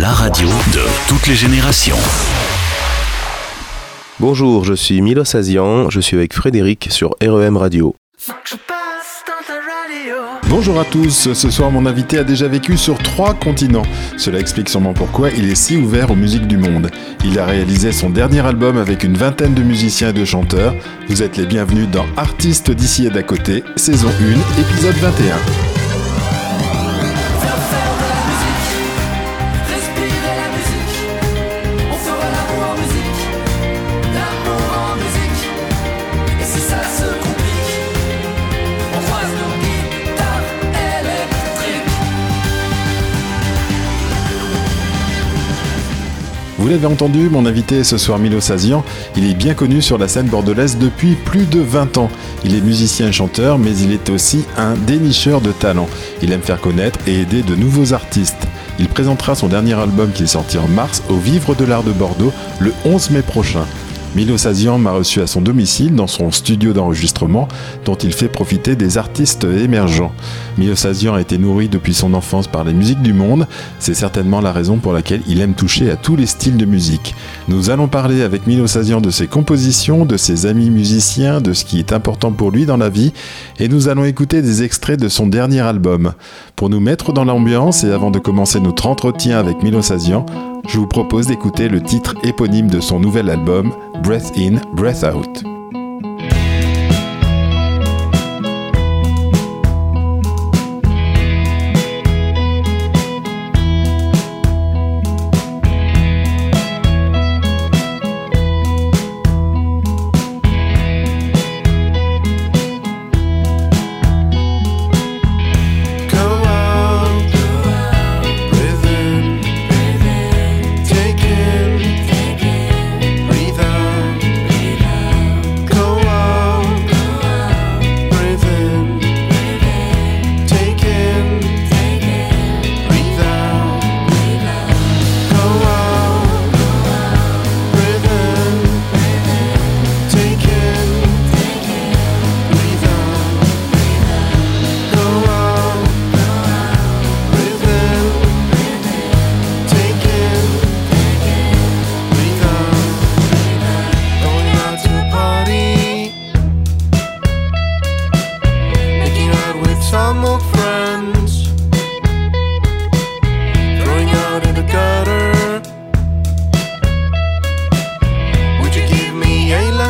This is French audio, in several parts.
la radio de toutes les générations. Bonjour, je suis Milos Azian, je suis avec Frédéric sur REM Radio. Bonjour à tous, ce soir mon invité a déjà vécu sur trois continents. Cela explique sûrement pourquoi il est si ouvert aux musiques du monde. Il a réalisé son dernier album avec une vingtaine de musiciens et de chanteurs. Vous êtes les bienvenus dans Artistes d'ici et d'à côté, saison 1, épisode 21. Vous l'avez entendu, mon invité ce soir Milo Sazian. Il est bien connu sur la scène bordelaise depuis plus de 20 ans. Il est musicien et chanteur, mais il est aussi un dénicheur de talent. Il aime faire connaître et aider de nouveaux artistes. Il présentera son dernier album qui est sorti en mars au Vivre de l'Art de Bordeaux le 11 mai prochain. Milo Sazian m'a reçu à son domicile dans son studio d'enregistrement dont il fait profiter des artistes émergents. Milo Sazian a été nourri depuis son enfance par les musiques du monde, c'est certainement la raison pour laquelle il aime toucher à tous les styles de musique. Nous allons parler avec Milo Sazian de ses compositions, de ses amis musiciens, de ce qui est important pour lui dans la vie et nous allons écouter des extraits de son dernier album. Pour nous mettre dans l'ambiance et avant de commencer notre entretien avec Milo Sazian, je vous propose d'écouter le titre éponyme de son nouvel album, Breath In, Breath Out.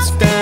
Will you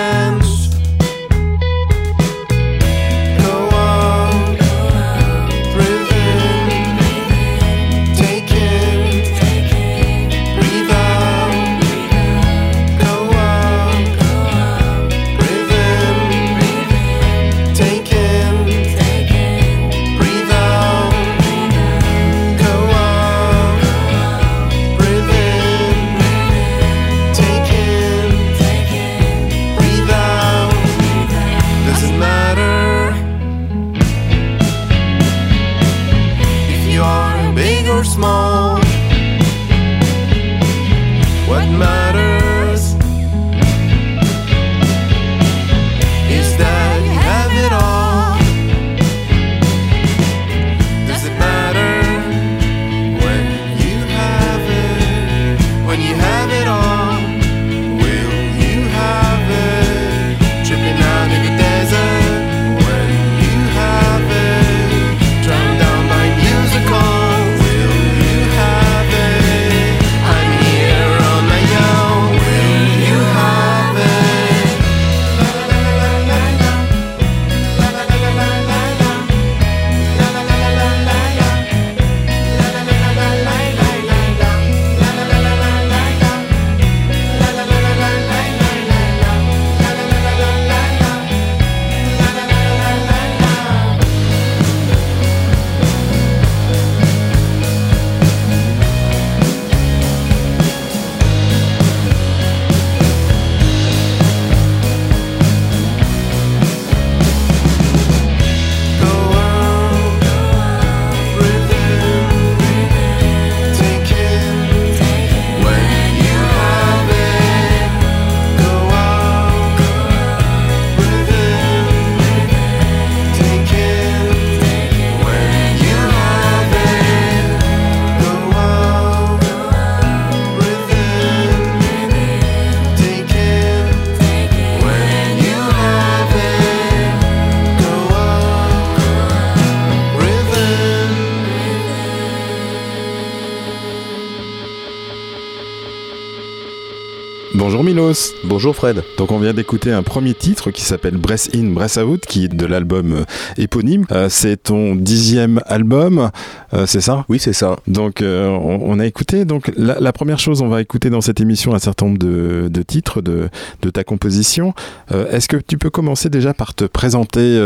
vient d'écouter un premier titre qui s'appelle Breath In, Breath Out, qui est de l'album euh, éponyme. Euh, c'est ton dixième album, euh, c'est ça? Oui, c'est ça. Donc on, a écouté. Donc la, première chose, on va écouter dans cette émission un certain nombre de, titres de, ta composition. Est-ce que tu peux commencer déjà par te présenter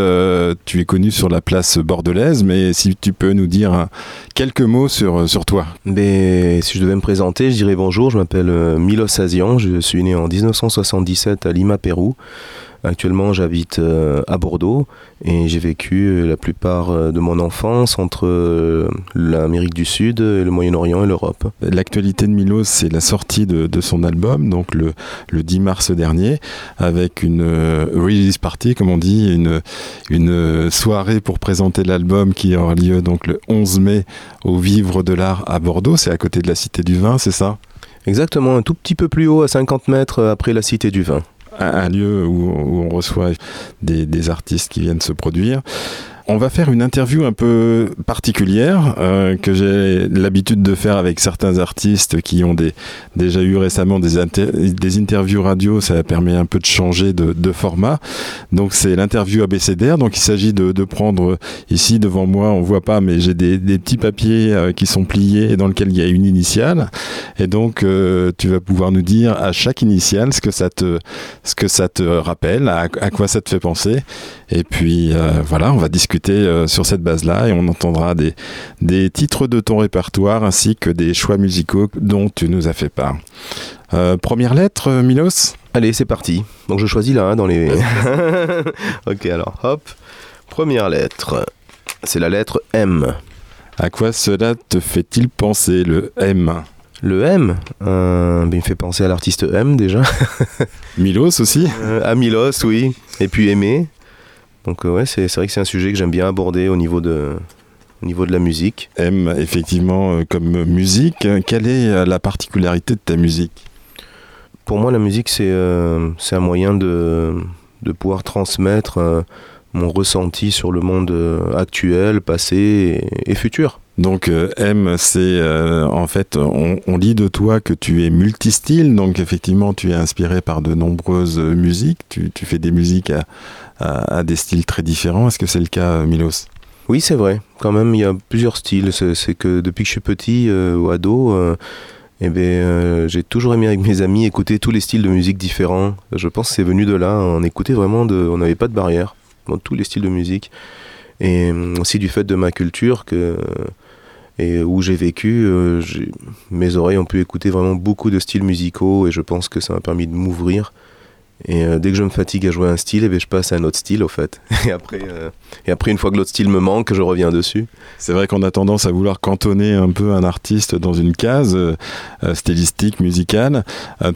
Tu es connu sur la place bordelaise, mais si tu peux nous dire quelques mots sur, sur toi. Mais, si je devais me présenter, je dirais bonjour, je m'appelle Milos Azian, je suis né en 1977 à Lima, Pérou. Actuellement, j'habite euh, à Bordeaux et j'ai vécu euh, la plupart euh, de mon enfance entre l'Amérique du Sud, le Moyen-Orient et l'Europe. L'actualité de Milos, c'est la sortie de, son album, donc le, 10 mars dernier, avec une release party, comme on dit, une, une soirée pour présenter l'album qui aura lieu donc le 11 mai au Vivre de l'Art à Bordeaux. C'est à côté de la Cité du Vin, c'est ça? Exactement, un tout petit peu plus haut, à 50 mètres après la Cité du Vin. Un, lieu où, on reçoit des, artistes qui viennent se produire. On va faire une interview un peu particulière euh, que j'ai l'habitude de faire avec certains artistes qui ont déjà eu récemment des, interviews radio. Ça permet un peu de changer de, format. Donc c'est l'interview abécédaire. Donc il s'agit de, prendre ici devant moi, on voit pas, mais j'ai des, petits papiers euh, qui sont pliés et dans lesquels il y a une initiale. Et donc euh, tu vas pouvoir nous dire à chaque initiale ce que ça te, rappelle, à quoi ça te fait penser. Et puis voilà, on va discuter euh, sur cette base-là et on entendra des, des titres de ton répertoire ainsi que des choix musicaux dont tu nous as fait part. Euh, première lettre, euh, Milos? Allez, c'est parti. Donc je choisis là, hein, dans les... ok, alors hop. Première lettre. C'est la lettre M. À quoi cela te fait-il penser, le M? Le M, ben, il me fait penser à l'artiste M déjà. Milos aussi? À Milos, oui. Et puis Aimé. Donc euh, ouais, c'est vrai que c'est un sujet que j'aime bien aborder au niveau de, au niveau de la musique. M, effectivement, euh, comme musique, quelle est euh, la particularité de ta musique? Pour moi, la musique, c'est c'est un moyen de, de pouvoir transmettre mon ressenti sur le monde actuel, passé et, futur. Donc M, c'est en fait, on, on, dit de toi que tu es multistyle, donc effectivement tu es inspiré par de nombreuses musiques, tu, tu fais des musiques à, des styles très différents. Est-ce que c'est le cas, Milos? Oui, c'est vrai. Quand même, il y a plusieurs styles. C'est que depuis que je suis petit euh, ou ado, euh, eh euh, j'ai toujours aimé avec mes amis écouter tous les styles de musique différents. Je pense que c'est venu de là. On écoutait vraiment, de, on n'avait pas de barrière dans tous les styles de musique. Et aussi du fait de ma culture que et où j'ai vécu, mes oreilles ont pu écouter vraiment beaucoup de styles musicaux et je pense que ça m'a permis de m'ouvrir et euh, dès que je me fatigue à jouer un style, eh ben, je passe à un autre style, au fait. Et après, euh, et après une fois que l'autre style me manque, je reviens dessus. C'est vrai qu'on a tendance à vouloir cantonner un peu un artiste dans une case euh, stylistique, musicale.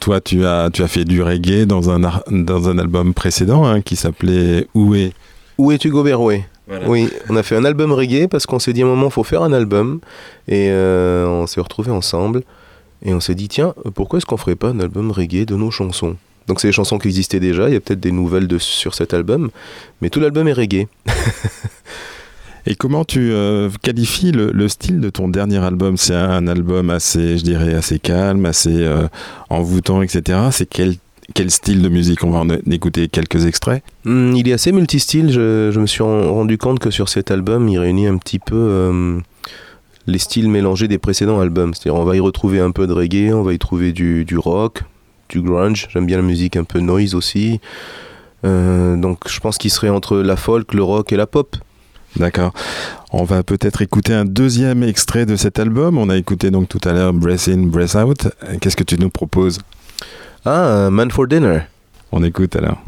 toi, tu as, tu as fait du reggae dans un, dans un album précédent hein, qui s'appelait Où est? Où es-tu Goberoué Oui, on a fait un album reggae parce qu'on s'est dit à un moment, il faut faire un album. Et on s'est retrouvés ensemble. Et on s'est dit, tiens, pourquoi est-ce qu'on ferait pas un album reggae de nos chansons? Donc c'est des chansons qui existaient déjà, il y a peut-être des nouvelles de, sur cet album, mais tout l'album est reggae. Et comment tu euh, qualifies le, style de ton dernier album? C'est un, album assez, je dirais, assez calme, assez euh, envoûtant, etc. C'est quel, quel style de musique? On va en écouter quelques extraits. Hmm, il est assez multistyle. Je, je, me suis rendu compte que sur cet album, il réunit un petit peu euh, les styles mélangés des précédents albums. C'est-à-dire, on va y retrouver un peu de reggae, on va y trouver du, du rock, du grunge. J'aime bien la musique un peu noise aussi. Euh, donc je pense qu'il serait entre la folk, le rock et la pop. D'accord. On va peut-être écouter un deuxième extrait de cet album. On a écouté donc tout à l'heure Breath In, Breath Out. Qu'est-ce que tu nous proposes? Ah, Man for Dinner. On écoute alors.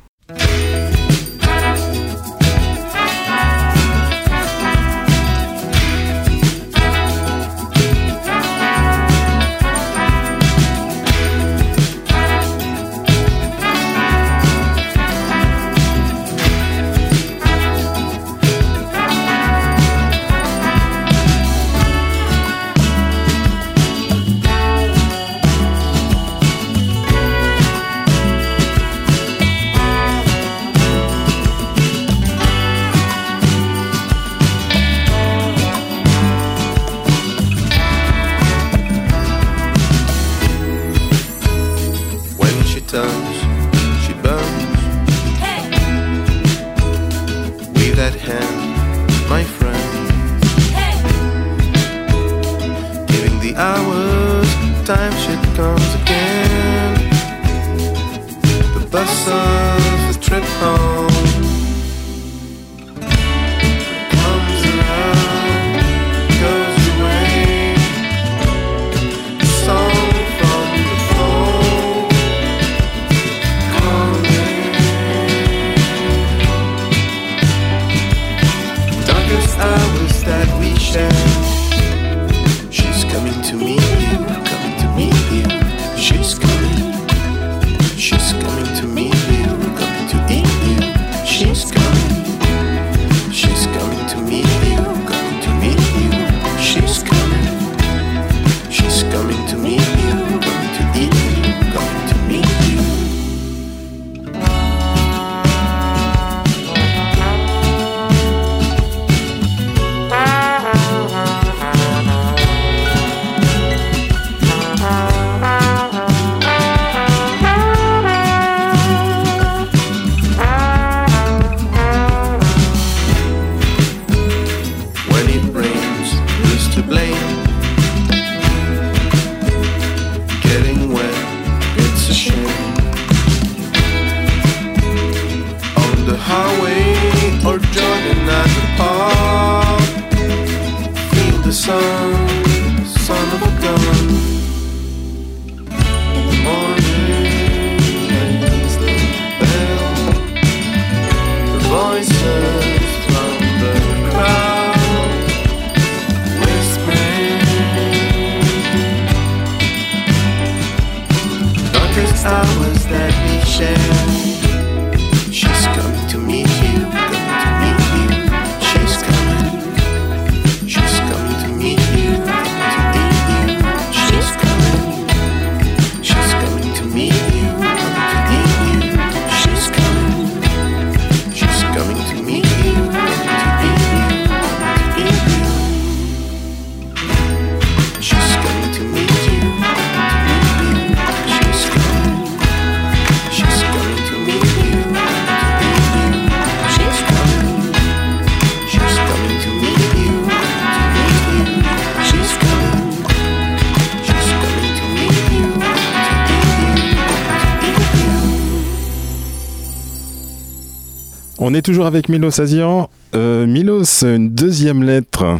On est toujours avec Milos Azian. Euh, Milos, une deuxième lettre.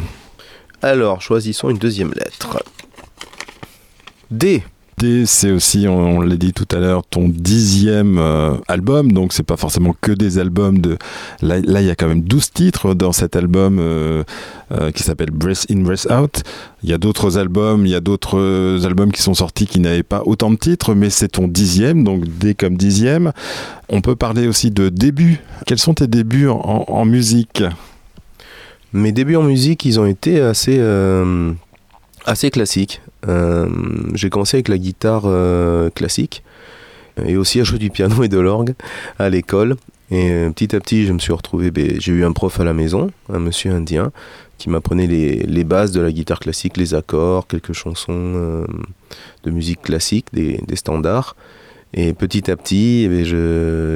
Alors, choisissons une deuxième lettre. D. D, c'est aussi, on, l'a dit tout à l'heure, ton dixième euh, album, donc c'est pas forcément que des albums de... Là, il y a quand même 12 titres dans cet album euh, euh, qui s'appelle Breath In, Breath Out. Il y a d'autres albums, il y a d'autres albums qui sont sortis qui n'avaient pas autant de titres, mais c'est ton dixième, donc D comme dixième. On peut parler aussi de débuts. Quels sont tes débuts en, musique? Mes débuts en musique, ils ont été assez, assez classiques. Euh, j'ai commencé avec la guitare euh, classique et aussi à jouer du piano et de l'orgue à l'école. Et euh, petit à petit, je me suis retrouvé. ben, j'ai eu un prof à la maison, un monsieur indien, qui m'apprenait les, bases de la guitare classique, les accords, quelques chansons euh, de musique classique, des, standards. Et petit à petit, eh ben,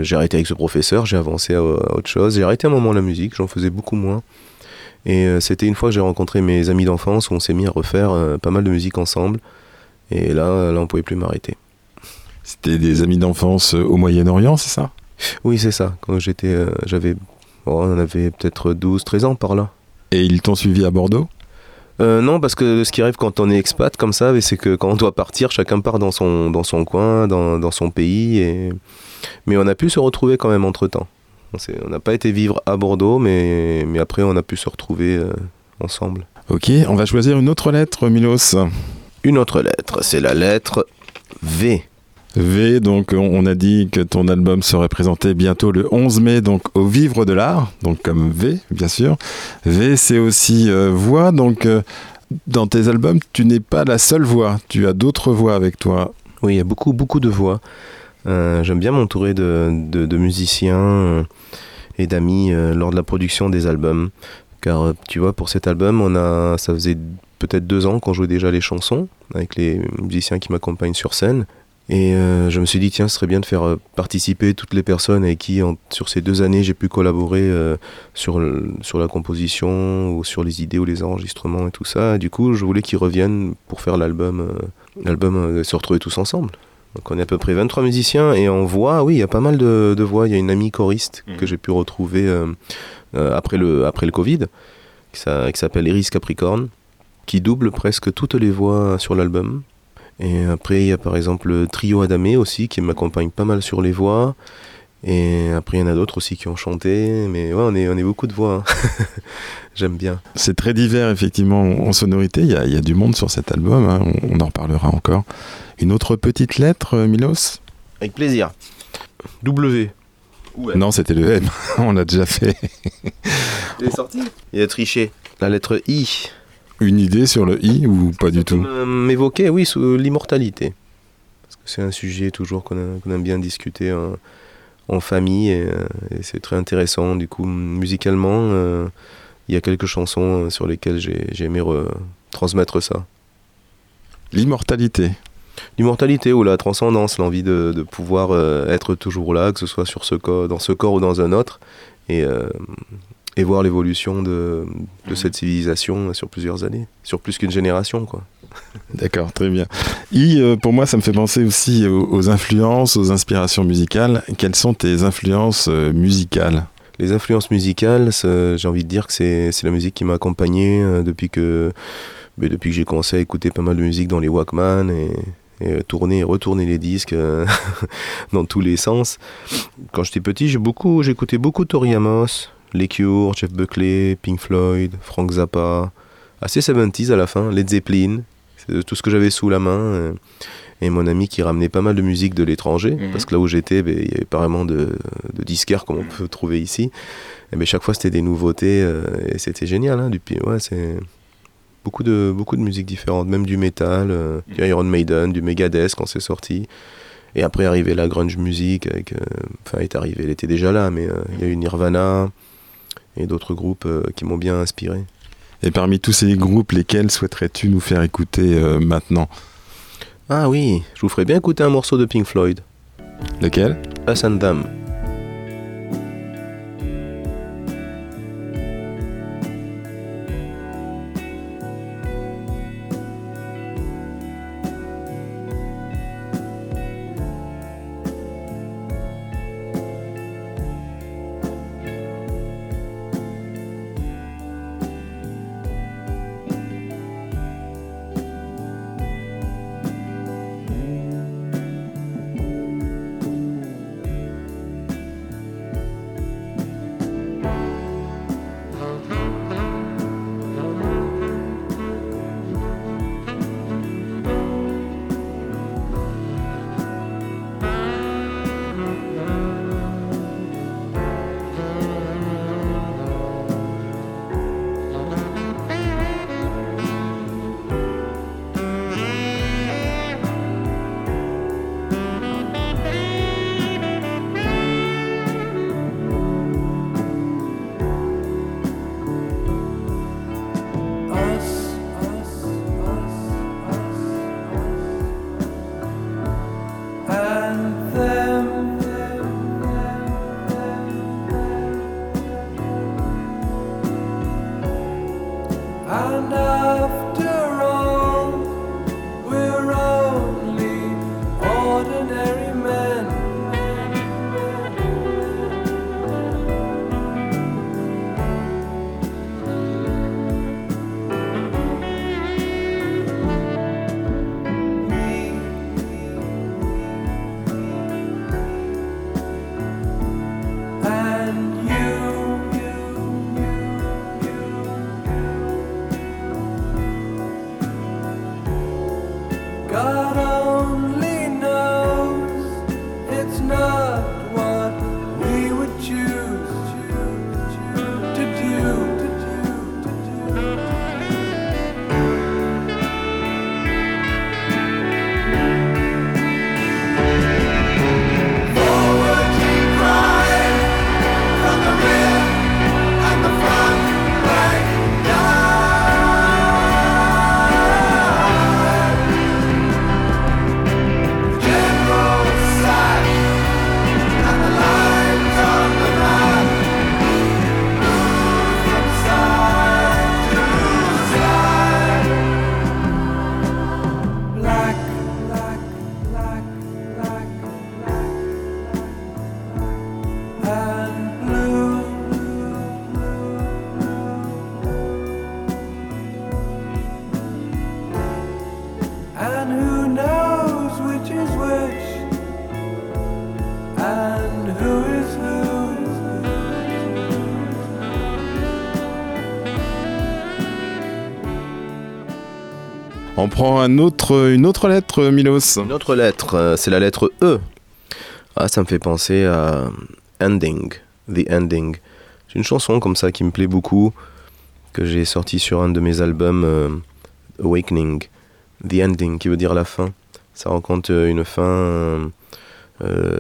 j'ai arrêté avec ce professeur, j'ai avancé à, à autre chose. J'ai arrêté un moment la musique, j'en faisais beaucoup moins. Et euh, c'était une fois que j'ai rencontré mes amis d'enfance où on s'est mis à refaire euh, pas mal de musique ensemble. Et là, là on pouvait plus m'arrêter. C'était des amis d'enfance euh, au Moyen-Orient, c'est ça? Oui, c'est ça. Quand j'étais, euh, j'avais, oh, on avait peut-être 12, 13 ans par là. Et ils t'ont suivi à Bordeaux? Euh, non, parce que ce qui arrive quand on est expat comme ça, c'est que quand on doit partir, chacun part dans son, dans son coin, dans, dans son pays. Et... Mais on a pu se retrouver quand même entre temps. On n'a pas été vivre à Bordeaux, mais, mais après on a pu se retrouver euh, ensemble. Ok, on va choisir une autre lettre, Milos. Une autre lettre, c'est la lettre V. V, donc on- on a dit que ton album serait présenté bientôt le 11 mai, donc au Vivre de l'Art, donc comme V, bien sûr. V, c'est aussi euh, voix, donc euh, dans tes albums, tu n'es pas la seule voix, tu as d'autres voix avec toi. Oui, il y a beaucoup, beaucoup de voix. Euh, J'aime bien m'entourer de, de- musiciens euh, et d'amis euh, lors de la production des albums. Car tu vois, pour cet album, on a, ça faisait peut-être deux ans qu'on jouait déjà les chansons avec les musiciens qui m'accompagnent sur scène. Et je me suis dit, tiens, ce serait bien de faire participer toutes les personnes avec qui, sur ces deux années, j'ai pu collaborer sur, sur la composition, ou sur les idées ou les enregistrements et tout ça. Du coup, je voulais qu'ils reviennent pour faire l'album, euh, l'album se retrouver tous ensemble. Donc on est à peu près 23 musiciens et en voix, oui, il y a pas mal de, de voix. Il y a une amie choriste Mhm. que j'ai pu retrouver euh, euh, après, le, après le Covid, qui s'a- qui s'appelle Iris Capricorne, qui double presque toutes les voix sur l'album. Et après, il y a par exemple le trio Adamé aussi, qui m'accompagne pas mal sur les voix. Et après, il y en a d'autres aussi qui ont chanté. Mais ouais, on est, on est beaucoup de voix. hein. J'aime bien. C'est très divers, effectivement, en sonorité. Il y a, il y a du monde sur cet album, hein. on, on en reparlera encore. Une autre petite lettre, euh, Milos Avec plaisir. W. Non, c'était le M, on l'a déjà fait. Il est sorti Il a triché. La lettre I. Une idée sur le I ou pas du tout M'évoquer, oui, sous l'immortalité. Parce que c'est un sujet toujours qu'on aime bien discuter en, en famille et, euh, et c'est très intéressant. Du coup, musicalement, euh, il y a quelques chansons sur lesquelles j'ai aimé re- transmettre ça. L'immortalité. L'immortalité ou la transcendance, l'envie de, de pouvoir euh, être toujours là, que ce soit sur ce corps, dans ce corps ou dans un autre, et, euh, et voir l'évolution de, de cette civilisation sur plusieurs années, sur plus qu'une génération. Quoi. D'accord, très bien. I, euh, pour moi, ça me fait penser aussi aux, aux influences, aux inspirations musicales. Quelles sont tes influences musicales? Les influences musicales, j'ai envie de dire que c'est, la musique qui m'a accompagné depuis que, mais depuis que j'ai commencé à écouter pas mal de musique dans les Walkman et, et euh, tourner et retourner les disques euh, dans tous les sens. Quand j'étais petit, j'ai beaucoup, j'écoutais beaucoup Tori Amos, Les Cure, Jeff Buckley, Pink Floyd, Frank Zappa, assez 70s à la fin, Led Zeppelin, c'est tout ce que j'avais sous la main. euh, et mon ami qui ramenait pas mal de musique de l'étranger, Mhm. parce que là où j'étais, ben, il y avait pas vraiment de, de disquaires comme on peut trouver ici. Et ben, chaque fois, c'était des nouveautés euh, et c'était génial. Hein, ouais, c'est beaucoup de, beaucoup de musique différente, même du métal, euh, du Iron Maiden, du Megadeth quand c'est sorti. Et après, arrivait la grunge music, avec, euh, enfin, elle est arrivée, elle était déjà là, mais euh, il y a eu Nirvana et d'autres groupes euh, qui m'ont bien inspiré. Et parmi tous ces groupes, lesquels souhaiterais-tu nous faire écouter maintenant? Ah oui, je vous ferais bien écouter un morceau de Pink Floyd, Lequel? Us and Them. Prend une autre lettre, Milos. Une autre lettre, euh, c'est la lettre E. Ah, ça me fait penser à Ending, The Ending. C'est une chanson comme ça qui me plaît beaucoup, que j'ai sortie sur un de mes albums euh, Awakening, The Ending, qui veut dire la fin. Ça raconte euh, une fin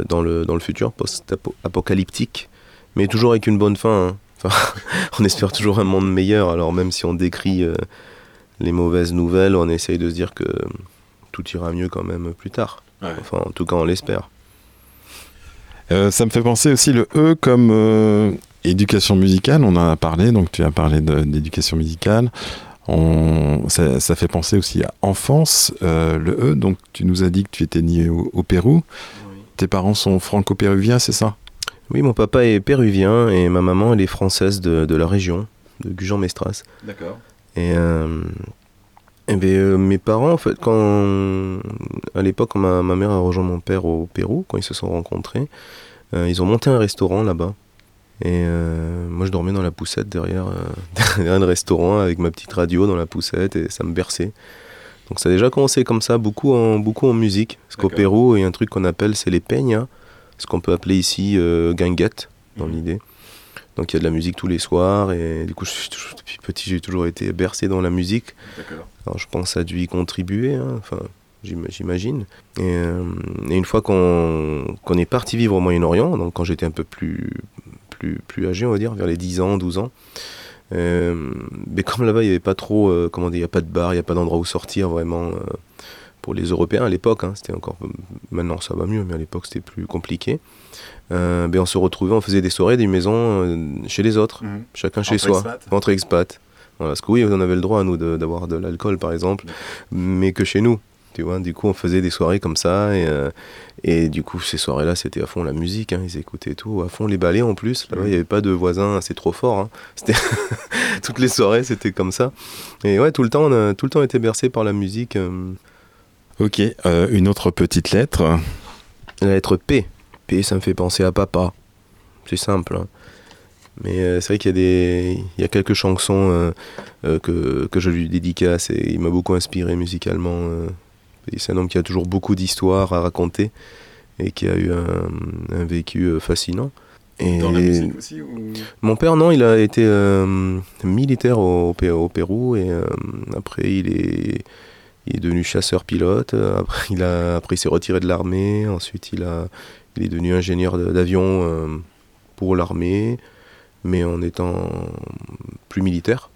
dans, le, dans le futur, post-apocalyptique, mais toujours avec une bonne fin. hein. On espère toujours un monde meilleur, alors même si on décrit les mauvaises nouvelles, on essaye de se dire que tout ira mieux quand même plus tard. Enfin, en tout cas, on l'espère. Euh, ça me fait penser aussi le E comme euh, éducation musicale. On en a parlé, donc tu as parlé de- d'éducation musicale. On, ça, ça fait penser aussi à enfance, euh, le E. Donc tu nous as dit que tu étais né au, au Pérou. Tes parents sont franco-péruviens, c'est ça? Oui, mon papa est péruvien et ma maman, elle est française de, de la région, de Gujan-Mestras. D'accord. Et, euh, eh ben, euh, mes parents, en fait, quand à l'époque, quand ma, ma mère a rejoint mon père au Pérou, quand ils se sont rencontrés, euh, ils ont monté un restaurant là-bas. Et euh, moi, je dormais dans la poussette derrière, euh, derrière le restaurant avec ma petite radio dans la poussette et ça me berçait. Donc ça a déjà commencé comme ça, beaucoup en, beaucoup en musique. Parce qu'au. Pérou, il y a un truc qu'on appelle, c'est les peñas, ce qu'on peut appeler ici euh, guinguette, dans Mhm. l'idée. Donc il y a de la musique tous les soirs et du coup, je suis toujours- depuis petit, j'ai toujours été bercé dans la musique. Alors je pense que ça a dû y contribuer, hein, enfin j'im- j'imagine. Et, euh, et une fois qu'on qu'on est parti vivre au Moyen-Orient, donc quand j'étais un peu plus, plus, plus âgé, on va dire, vers les 10 ans, 12 ans, euh, mais comme là-bas il n'y avait pas trop, euh, comment dire, il n'y a pas de bar, il n'y a pas d'endroit où sortir vraiment pour les Européens à l'époque, hein, c'était encore, maintenant ça va mieux, mais à l'époque c'était plus compliqué. Euh, ben on se retrouvait, on faisait des soirées, des maisons euh, chez les autres chacun chez Entre soi, entre expats. Voilà, parce que oui, on avait le droit, nous, de- d'avoir de, l'alcool, par exemple, mais que chez nous. Tu vois, du coup, on faisait des soirées comme ça, et, euh, et du coup, ces soirées-là, c'était à fond la musique, hein, ils écoutaient tout, à fond les ballets en plus. Là-bas, il n'y avait pas de voisins, c'est trop fort. hein. C'était Toutes les soirées, c'était comme ça. Et ouais, tout le temps, on a tout le temps été bercé par la musique. euh. Ok, euh, une autre petite lettre. La lettre P. P, ça me fait penser à papa. C'est simple. hein. Mais euh, c'est vrai qu'il y a des, il y a quelques chansons euh, euh, que, que je lui dédicace et il m'a beaucoup inspiré musicalement. euh. C'est un homme qui a toujours beaucoup d'histoires à raconter et qui a eu un, un vécu euh, fascinant. Et aussi mon père, non, il a été euh, militaire au, au Pé- au Pérou et euh, après il est, il est devenu chasseur-pilote. euh, Après, il s'est retiré de l'armée. Ensuite, il, a, est devenu ingénieur d'avion euh, pour l'armée, mais en étant plus militaire.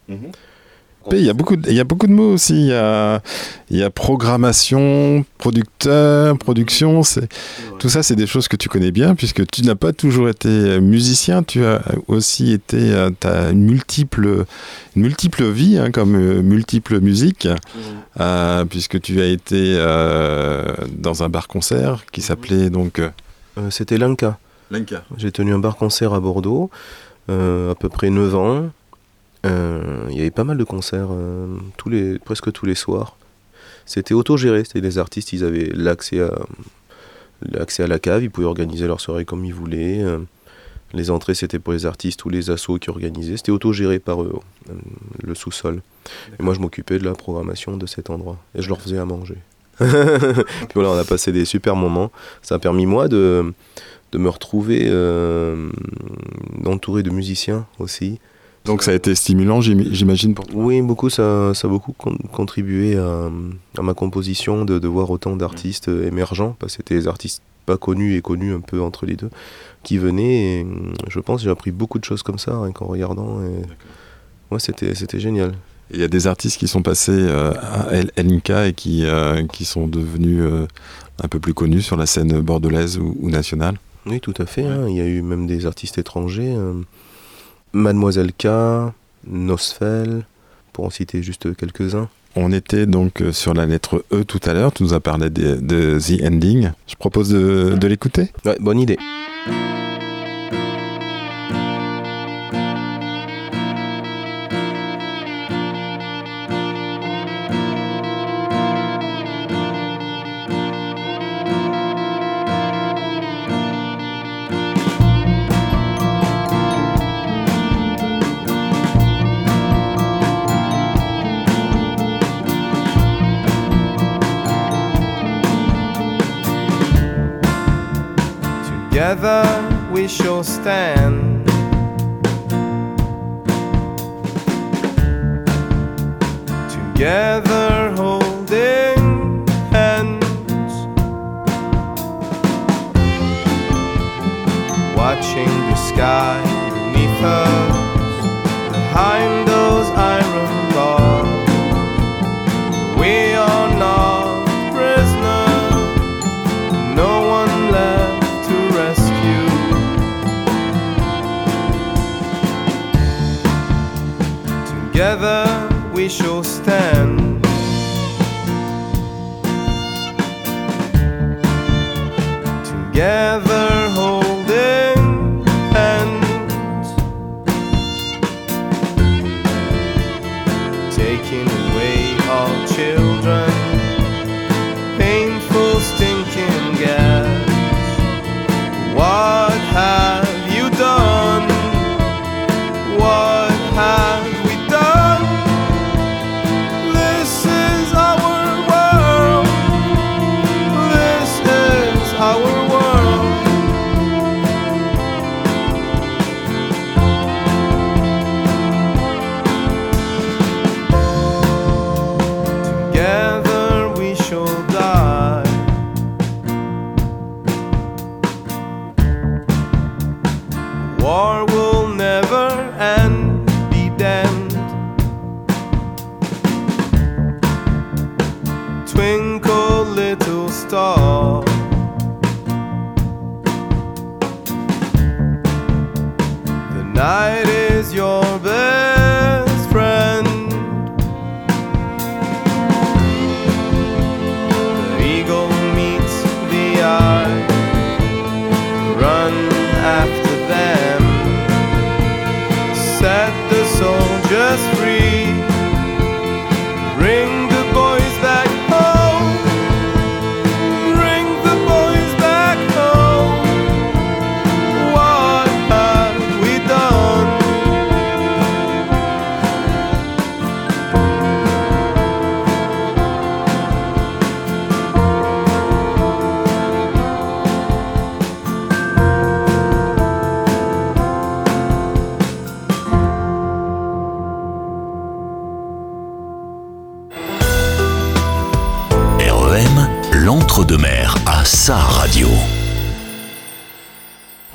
Il y, a beaucoup de, il y a beaucoup de mots aussi. Il y a, il y a programmation, producteur, production. C'est, tout ça, c'est des choses que tu connais bien puisque tu n'as pas toujours été musicien. Tu as aussi été. Tu as une multiple, une multiple vie, hein, comme euh, multiple musique, euh, puisque tu as été euh, dans un bar-concert qui s'appelait donc. C'était l'Inca. Lenka. J'ai tenu un bar-concert à Bordeaux, à peu près 9 ans. Euh, Il y avait pas mal de concerts, euh, tous les, presque tous les soirs. C'était autogéré, c'était les artistes, ils avaient l'accès à, à la cave, ils pouvaient organiser leur soirée comme ils voulaient. euh, les entrées, c'était pour les artistes ou les assos qui organisaient. C'était autogéré par eux, le sous-sol. Et moi, je m'occupais de la programmation de cet endroit. Et je leur faisais à manger. Puis voilà, on a passé des super moments. Ça a permis, moi, de, de me retrouver euh, entouré de musiciens aussi. Donc ça a été stimulant, j'im- j'imagine, pour toi. Oui, beaucoup, ça, ça a beaucoup con- contribué à, à ma composition de, de voir autant d'artistes euh, émergents, parce que c'était des artistes pas connus et connus un peu entre les deux, qui venaient. Et hum, je pense que j'ai appris beaucoup de choses comme ça, rien qu'en regardant. Et... Ouais, c'était, génial. Il y a des artistes qui sont passés euh, à El- LNK et qui, euh, qui sont devenus euh, un peu plus connus sur la scène bordelaise ou, ou nationale. Oui, tout à fait. hein. Il y a eu même des artistes étrangers. Mademoiselle K, Nosfell, pour en citer juste quelques-uns. On était donc euh, sur la lettre E tout à l'heure, tu nous as parlé de, de The Ending. Je propose de, de l'écouter. Ouais, bonne idée.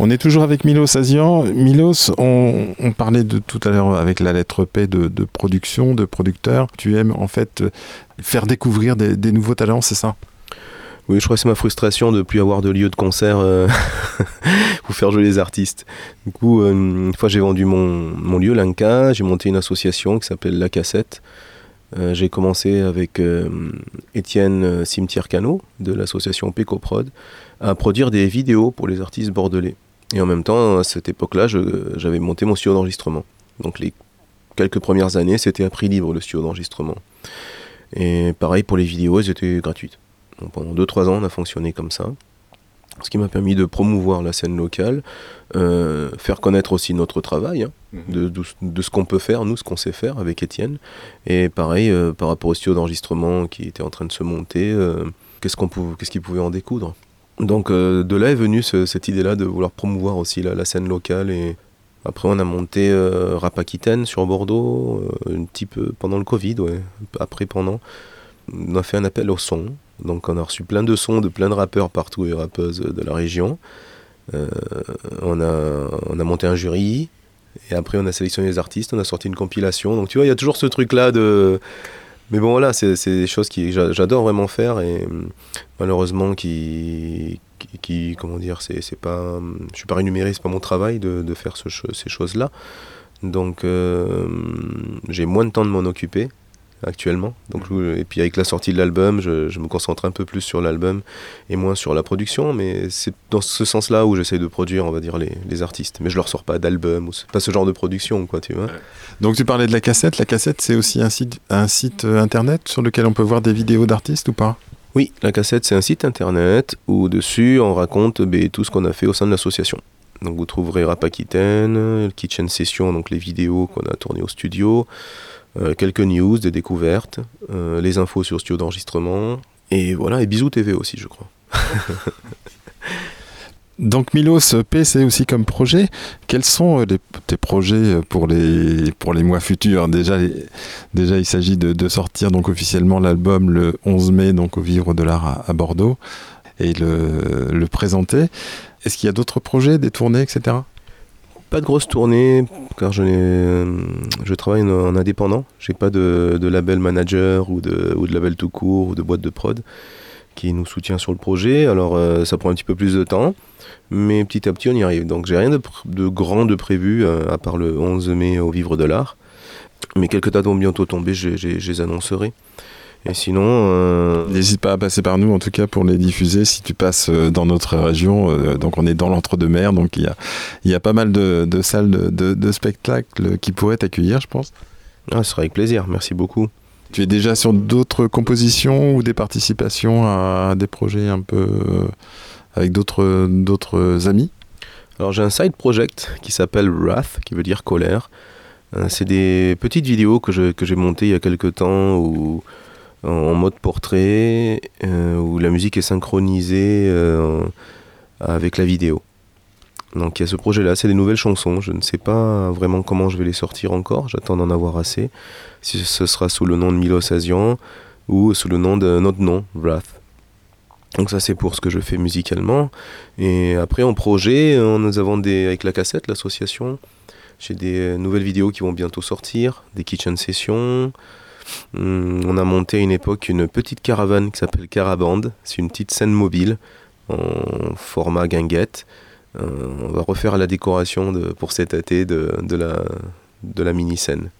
On est toujours avec Milos Azian. Milos, on, parlait de tout à l'heure avec la lettre P de, production, de producteur. Tu aimes en fait faire découvrir des, nouveaux talents, c'est ça? Oui, je crois que c'est ma frustration de plus avoir de lieu de concert euh, pour faire jouer les artistes. Du coup, euh, une fois j'ai vendu mon, mon lieu, l'Inca, j'ai monté une association qui s'appelle La Cassette. Euh, j'ai commencé avec Étienne Cimetière Cano de l'association Pécoprod à produire des vidéos pour les artistes bordelais. Et en même temps, à cette époque-là, j'avais monté mon studio d'enregistrement. Donc les quelques premières années, c'était à prix libre le studio d'enregistrement. Et pareil pour les vidéos, elles étaient gratuites. Donc pendant 2-3 ans, on a fonctionné comme ça. Ce qui m'a permis de promouvoir la scène locale, euh, faire connaître aussi notre travail, hein, de, de- de ce qu'on peut faire, nous, ce qu'on sait faire avec Étienne. Et pareil, euh, par rapport au studio d'enregistrement qui était en train de se monter, euh, qu'est-ce qu'on pouvait, qu'est-ce qui pouvait en découdre? Donc euh, de là est venue ce- cette idée-là de vouloir promouvoir aussi la, scène locale. Et après, on a monté euh, Rap Aquitaine sur Bordeaux, euh, un petit peu pendant le Covid, ouais. Après, pendant, on a fait un appel au son. Donc on a reçu plein de sons de plein de rappeurs partout et rappeuses de la région. On, a, on a monté un jury. Et après, on a sélectionné les artistes, on a sorti une compilation. Donc, tu vois, il y a toujours ce truc-là de. Mais bon, voilà, c'est des choses que j'adore vraiment faire et hum, malheureusement, qui. qui, comment dire, c'est pas. hum, Je suis pas rémunéré, c'est pas mon travail de, de faire ce ces choses-là. Donc, euh, hum, j'ai moins de temps de m'en occuper actuellement. Donc, je- et puis avec la sortie de l'album, je, je me concentre un peu plus sur l'album et moins sur la production. Mais c'est dans ce sens-là où j'essaie de produire, on va dire, les, les artistes. Mais je leur sors pas d'album pas ce genre de production, quoi, tu vois. Donc tu parlais de la cassette. La cassette, c'est aussi un site, un site euh, internet sur lequel on peut voir des vidéos d'artistes ou pas? Oui, la cassette, c'est un site internet où dessus on raconte ben, tout ce qu'on a fait au sein de l'association. Donc vous trouverez Rap Aquitaine, Kitchen Session, donc les vidéos qu'on a tournées au studio, euh, quelques news, des découvertes, euh, les infos sur studio d'enregistrement, et voilà, et Bisous TV aussi, je crois. Donc Milos PC aussi comme projet. Quels sont euh, tes projets pour les, pour les mois futurs? Déjà, déjà, il s'agit de, de sortir donc officiellement l'album le 11 mai donc au Vivre de l'Art à, à Bordeaux et le, le présenter. Est-ce qu'il y a d'autres projets, des tournées, etc. Pas de grosse tournée, car je, travaille en, en indépendant. J'ai pas de, label manager ou de, label tout court ou de boîte de prod qui nous soutient sur le projet. Alors euh, ça prend un petit peu plus de temps, mais petit à petit on y arrive. Donc j'ai rien de, grand de prévu, euh, à part le 11 mai au Vivre de l'Art. Mais quelques dates vont bientôt tomber, je les annoncerai. Et sinon, euh, N'hésite pas à passer par nous en tout cas pour les diffuser si tu passes euh, dans notre région. Euh, Donc on est dans l'entre-deux-mers, donc il y a, il y a pas mal de, de salles de, de- de spectacles qui pourraient t'accueillir, je pense. ah, ce sera avec plaisir, merci beaucoup. Tu es déjà sur d'autres compositions ou des participations à des projets un peu avec d'autres d'autres amis? Alors j'ai un side project qui s'appelle Wrath, qui veut dire colère. C'est des petites vidéos que je- que j'ai montées il y a quelques temps où, en, mode portrait, euh, où la musique est synchronisée euh, avec la vidéo. Donc il y a ce projet-là, c'est des nouvelles chansons. Je ne sais pas vraiment comment je vais les sortir encore, j'attends d'en avoir assez. Si ce sera sous le nom de Milos Asian ou sous le nom de notre nom, Wrath. Donc ça c'est pour ce que je fais musicalement. Et après en projet, euh, nous avons avec la cassette, l'association, j'ai des nouvelles vidéos qui vont bientôt sortir, des kitchen sessions. Hum, on a monté à une époque une petite caravane qui s'appelle Caraband. C'est une petite scène mobile en format guinguette. Euh, on va refaire la décoration de, pour cet été de, de la, de la mini-scène.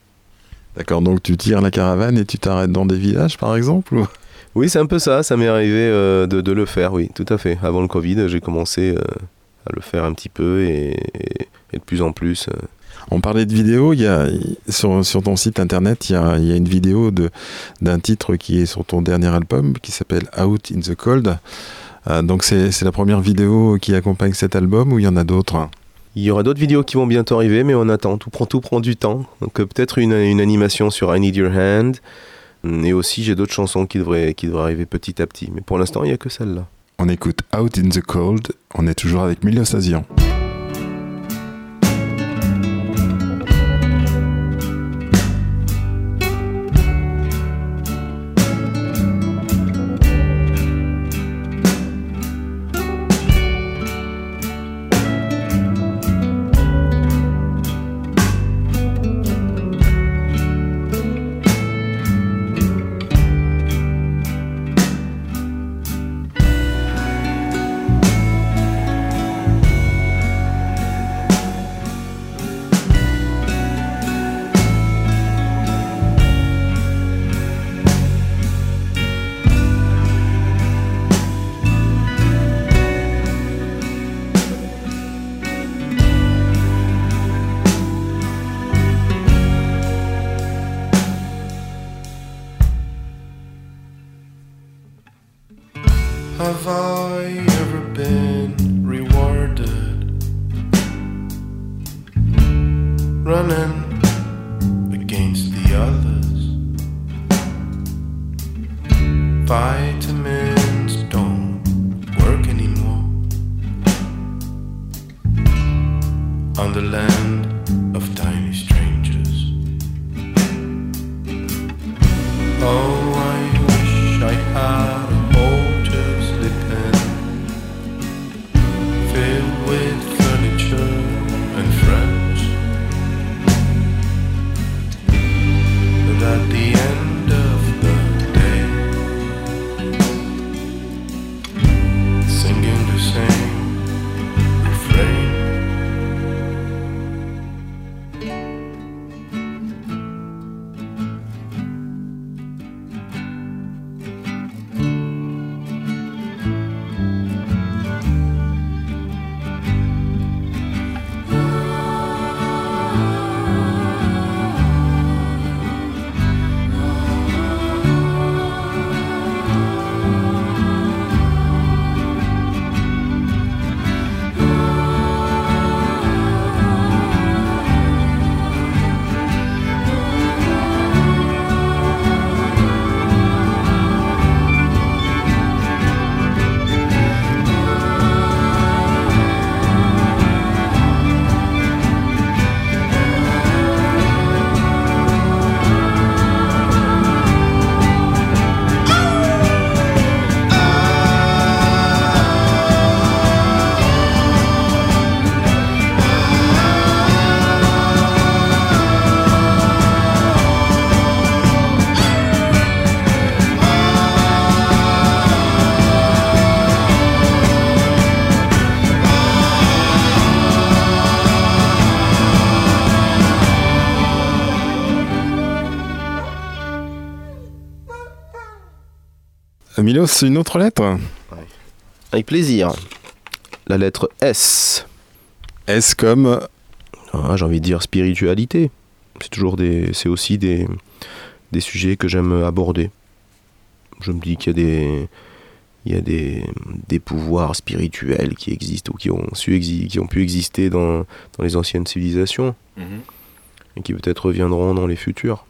D'accord, donc tu tires la caravane et tu t'arrêtes dans des villages par exemple ou- Oui, c'est un peu ça, ça m'est arrivé euh, de, de le faire, oui, tout à fait. Avant le Covid, j'ai commencé euh, à le faire un petit peu et, et- et de plus en plus. On parlait de vidéos, il y a, sur, sur ton site internet, il y a, il y a une vidéo d'un titre qui est sur ton dernier album qui s'appelle Out in the Cold. Euh, donc c'est la première vidéo qui accompagne cet album ou il y en a d'autres? Il y aura d'autres vidéos qui vont bientôt arriver, mais on attend. Tout prend, tout prend du temps. Donc euh, peut-être une, une animation sur I Need Your Hand. Et aussi, j'ai d'autres chansons qui devraient, qui devraient arriver petit à petit. Mais pour l'instant, il n'y a que celle-là. On écoute Out in the Cold, on est toujours avec Milos Asian. Milos, une autre lettre Avec plaisir. La lettre S. S comme Ah, J'ai envie de dire spiritualité. C'est toujours des, c'est aussi des, des sujets que j'aime aborder. Je me dis qu'il y a des, il y a des, des pouvoirs spirituels qui existent ou qui ont su exi- qui ont pu exister dans, dans les anciennes civilisations et qui peut-être reviendront dans les futurs.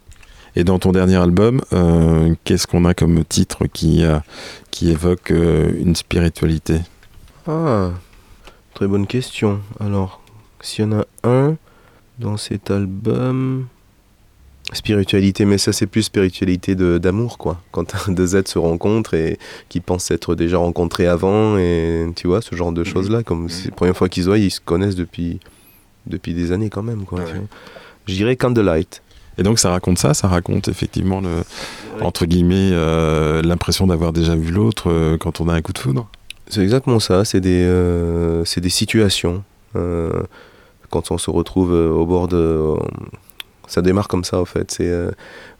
Et dans ton dernier album, euh, qu'est-ce qu'on a comme titre qui, euh, qui évoque euh, une spiritualité? Ah, très bonne question. Alors, s'il y en a un dans cet album, spiritualité, mais ça c'est plus spiritualité d'amour, quoi. Quand deux êtres se rencontrent et qui pensent s'être déjà rencontrés avant, et tu vois, ce genre de choses-là, comme c'est la première fois qu'ils se voient, ils se connaissent depuis, depuis des années quand même, quoi. Ah ouais. Je dirais Candlelight. Et donc ça raconte ça, ça raconte effectivement le, entre guillemets euh, l'impression d'avoir déjà vu l'autre euh, quand on a un coup de foudre. C'est exactement ça, c'est des, euh, c'est des situations. quand on se retrouve au bord de... ça démarre comme ça, en fait. C'est,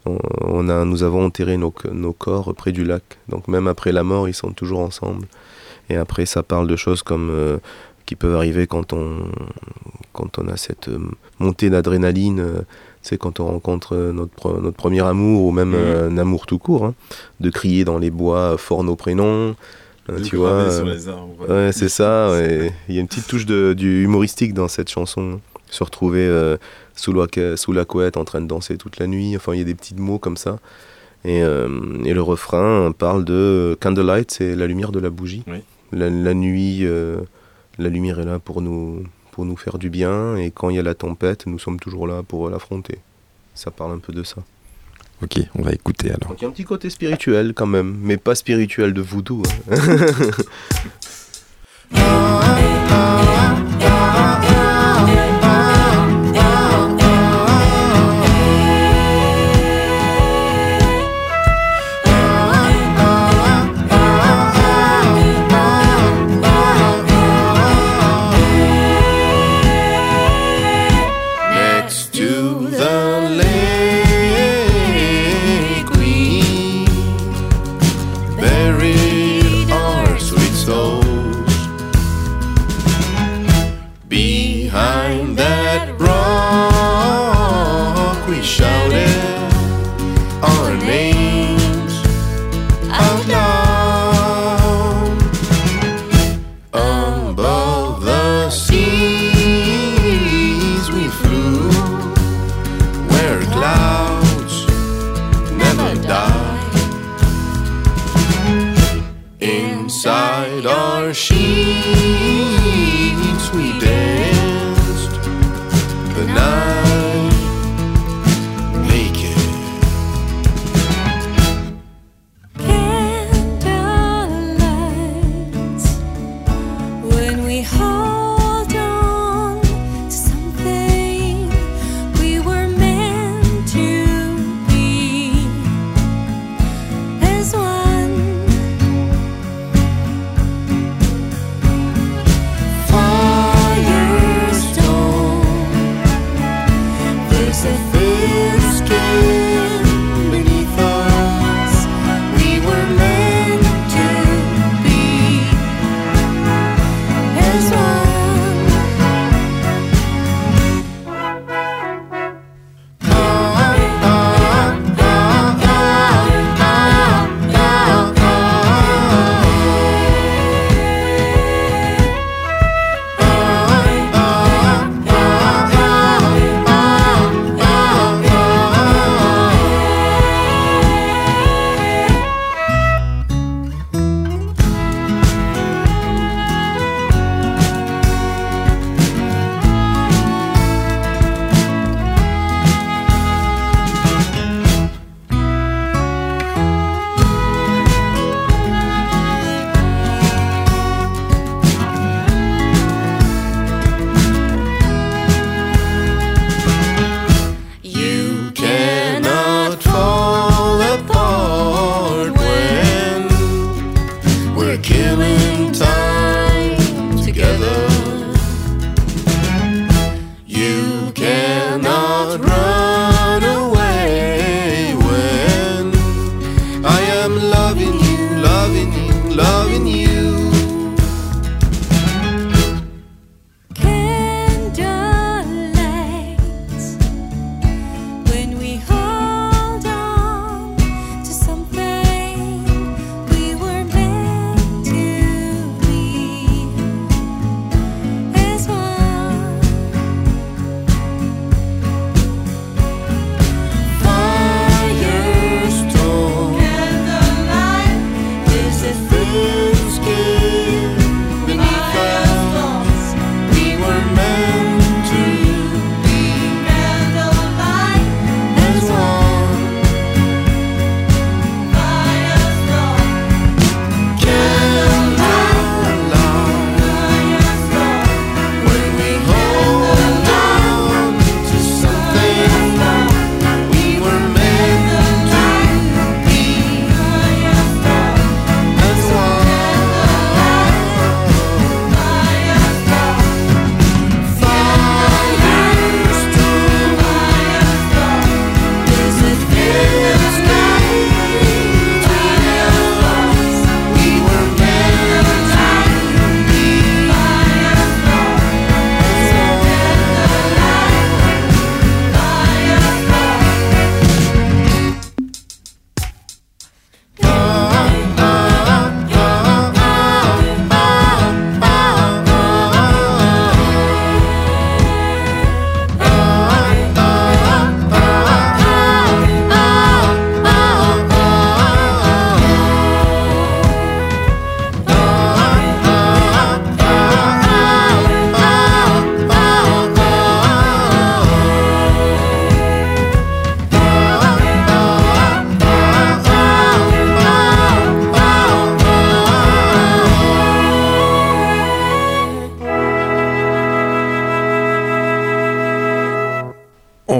on, on a, nous avons enterré nos, nos corps près du lac. Donc même après la mort, ils sont toujours ensemble. Et après, ça parle de choses comme... qui peuvent arriver quand on, quand on a cette montée d'adrénaline. C'est quand on rencontre euh, notre, notre premier amour ou même Mhm. euh, un amour tout court. hein, de crier dans les bois euh, fort nos prénoms. euh, tu vois, euh, Ouais, c'est ça. ouais. Il y a une petite touche de, du humoristique dans cette chanson. Se retrouver euh, sous, la, sous la couette en train de danser toute la nuit. Enfin, il y a des petits mots comme ça. Et, euh, et le refrain parle de candlelight, c'est la lumière de la bougie. Oui. La, la nuit, euh, la lumière est là pour nous, pour nous faire du bien. Et quand il y a la tempête, nous sommes toujours là pour l'affronter. Ça parle un peu de ça. Ok, on va écouter alors. Donc il y a un petit côté spirituel quand même, mais pas spirituel de voodoo. hein. inside our sheets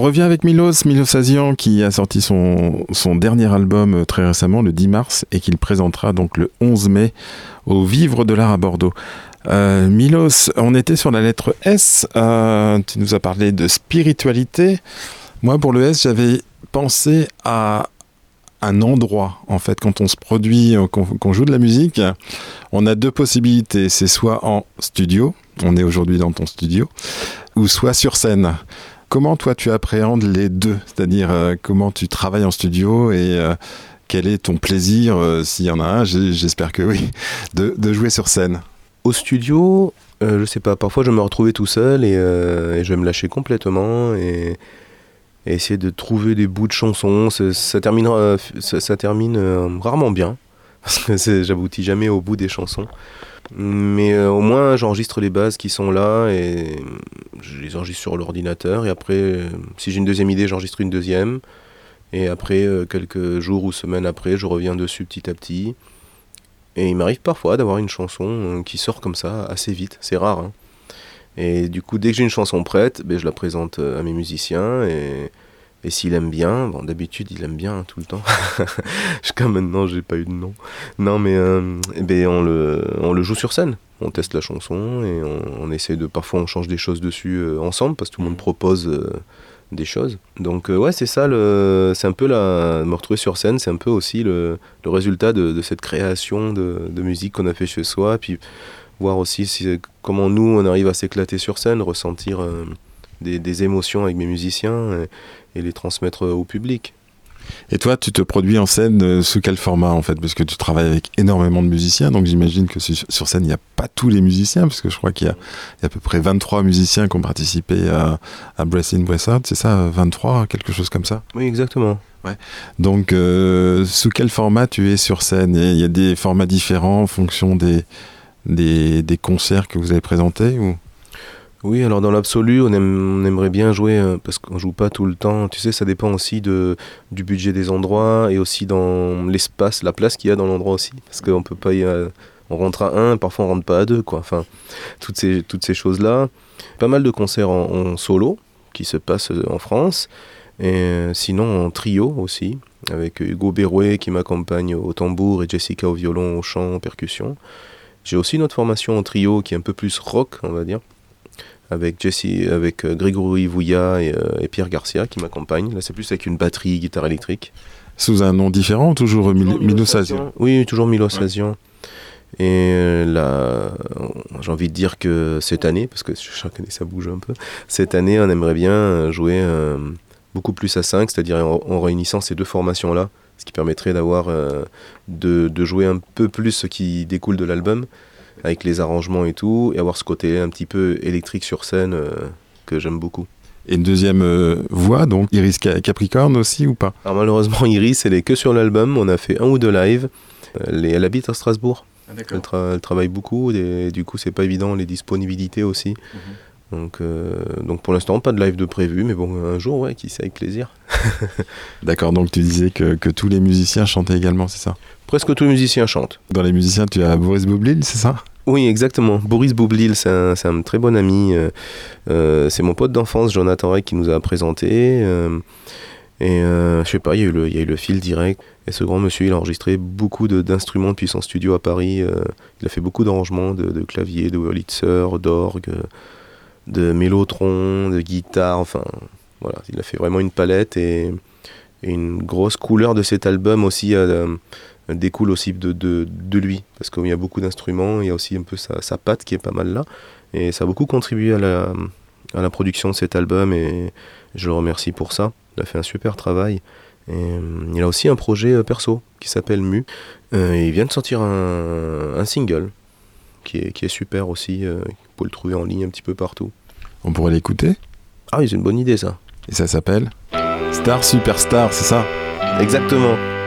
revient avec Milos, Milos Azian qui a sorti son, dernier album euh, très récemment, le 10 mars, et qu'il présentera donc le 11 mai au Vivre de l'Art à Bordeaux. Euh, Milos, on était sur la lettre S, euh, tu nous as parlé de spiritualité. Moi pour le S, j'avais pensé à un endroit, en fait, quand on se produit, qu'on qu'on joue de la musique, on a deux possibilités, c'est soit en studio, on est aujourd'hui dans ton studio, ou soit sur scène. Comment toi tu appréhendes les deux? C'est-à-dire euh, comment tu travailles en studio et euh, quel est ton plaisir, euh, s'il y en a un, j'espère que oui, de, jouer sur scène Au studio, je sais pas, parfois je me retrouvais tout seul et, je vais me lâcher complètement et, et essayer de trouver des bouts de chansons. Ça, termine, rarement bien, parce que j'aboutis jamais au bout des chansons. Mais euh, au moins j'enregistre les bases qui sont là et je les enregistre sur l'ordinateur et après, euh, si j'ai une deuxième idée, j'enregistre une deuxième. Et après, euh, quelques jours ou semaines après, je reviens dessus petit à petit. Et il m'arrive parfois d'avoir une chanson qui sort comme ça assez vite, c'est rare. hein. Et du coup, dès que j'ai une chanson prête, ben, je la présente à mes musiciens et, et s'il aime bien, bon, d'habitude il aime bien hein, tout le temps. Jusqu'à maintenant, j'ai pas eu de nom. Non, mais euh, eh ben, on, le, on le joue sur scène. On teste la chanson et on, on essaie de. Parfois, on change des choses dessus euh, ensemble parce que tout le monde propose euh, des choses. Donc, ouais, c'est ça. le- C'est un peu la. Me retrouver sur scène, c'est un peu aussi le, le résultat de, de cette création de, de musique qu'on a fait chez soi. Puis voir aussi si- comment nous, on arrive à s'éclater sur scène, ressentir des, des émotions avec mes musiciens et, et les transmettre au public. Et toi, tu te produis en scène euh, sous quel format en fait? Parce que tu travailles avec énormément de musiciens, donc j'imagine que sur scène, il n'y a pas tous les musiciens, parce que je crois qu'il y, a il y a à peu près 23 musiciens qui ont participé à, à Breath In, Breath Out, c'est ça? 23, quelque chose comme ça? Oui, exactement. Donc, euh, sous quel format tu es sur scène? Il y a des formats différents en fonction des, des, des concerts que vous avez présentés ou... Oui, alors dans l'absolu, on, aime- on aimerait bien jouer, euh, parce qu'on joue pas tout le temps. Tu sais, ça dépend aussi de, du budget des endroits et aussi dans l'espace, la place qu'il y a dans l'endroit aussi. Parce qu'on peut pas y. euh, on rentre à un, parfois on rentre pas à deux, quoi. Enfin, toutes ces, toutes ces choses-là. Pas mal de concerts en, solo qui se passent euh, en France. Et sinon en trio aussi, avec Hugo Berouet qui m'accompagne au tambour et Jessica au violon, au chant, en percussion. J'ai aussi une autre formation en trio qui est un peu plus rock, on va dire avec Jesse, avec euh, Grégory Vouilla et, euh, et Pierre Garcia qui m'accompagnent. Là, c'est plus avec une batterie, guitare électrique. Sous un nom différent ou toujours Mil- Milo Sazian Oui, toujours Milo Sazian. Et euh, là, j'ai envie de dire que cette année, parce que chaque année ça bouge un peu, cette année on aimerait bien jouer euh, beaucoup plus à 5, c'est-à-dire en, en réunissant ces deux formations-là, ce qui permettrait d'avoir euh, de, de jouer un peu plus ce qui découle de l'album, avec les arrangements et tout, et avoir ce côté un petit peu électrique sur scène euh, que j'aime beaucoup. Et une deuxième euh, voix, donc Iris Ca- Capricorne aussi ou pas? Alors malheureusement Iris, elle est que sur l'album, on a fait un ou deux lives, elle, est- elle habite à Strasbourg. Elle, tra- elle travaille beaucoup et du coup c'est pas évident les disponibilités aussi. Donc, euh, donc pour l'instant pas de live de prévu, mais bon un jour ouais qui sait avec plaisir. D'accord, donc tu disais que, que tous les musiciens chantaient également, c'est ça? Presque tous les musiciens chantent. Dans les musiciens, tu as Boris Boublil, c'est ça? Oui exactement. Boris Boublil c'est un, très bon ami. euh, euh, c'est mon pote d'enfance Jonathan Rey qui nous a présenté. euh, et euh, je sais pas, il y, a eu le- fil direct. Et ce grand monsieur, il a enregistré beaucoup d'instruments depuis son studio à Paris. il a fait beaucoup d'arrangements de, de clavier, de Wurlitzer, d'orgue, de mélotron, de guitare. Enfin, voilà, il a fait vraiment une palette et, une grosse couleur de cet album aussi découle aussi de, de, de lui. Parce qu'il y a beaucoup d'instruments, il y a aussi un peu sa, sa patte qui est pas mal là. Et ça a beaucoup contribué à la, à la production de cet album et je le remercie pour ça. Il a fait un super travail. Et, euh, il a aussi un projet euh, perso qui s'appelle Mu. Euh, et il vient de sortir un, un single qui est, qui est super aussi. euh, vous pouvez le trouver en ligne un petit peu partout. On pourrait l'écouter? Ah oui, c'est une bonne idée ça. Et ça s'appelle Star Superstar, c'est ça? Exactement.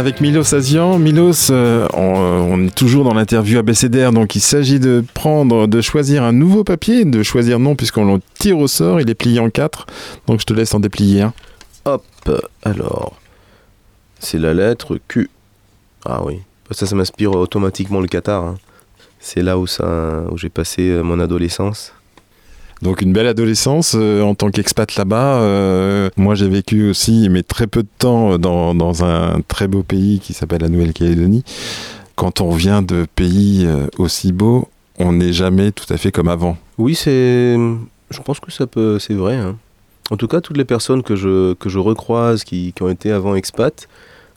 Avec Milos Azian. Milos, euh, on, euh, on est toujours dans l'interview abécédaire, donc il s'agit de prendre, de choisir un nouveau papier, de choisir non puisqu'on le tire au sort, il est plié en quatre, donc je te laisse en déplier un. Hop, alors. C'est la lettre Q. Ah oui. Ça, ça m'inspire automatiquement le Qatar. hein. C'est là où j'ai passé euh, mon adolescence. Donc une belle adolescence euh, en tant qu'expat là-bas. Euh, moi j'ai vécu aussi, mais très peu de temps, dans, dans un très beau pays qui s'appelle la Nouvelle-Calédonie. Quand on vient de pays euh, aussi beaux, on n'est jamais tout à fait comme avant. Oui, c'est. Je pense que ça peut. C'est vrai. hein. En tout cas, toutes les personnes que je, que je recroise qui, qui ont été avant expat,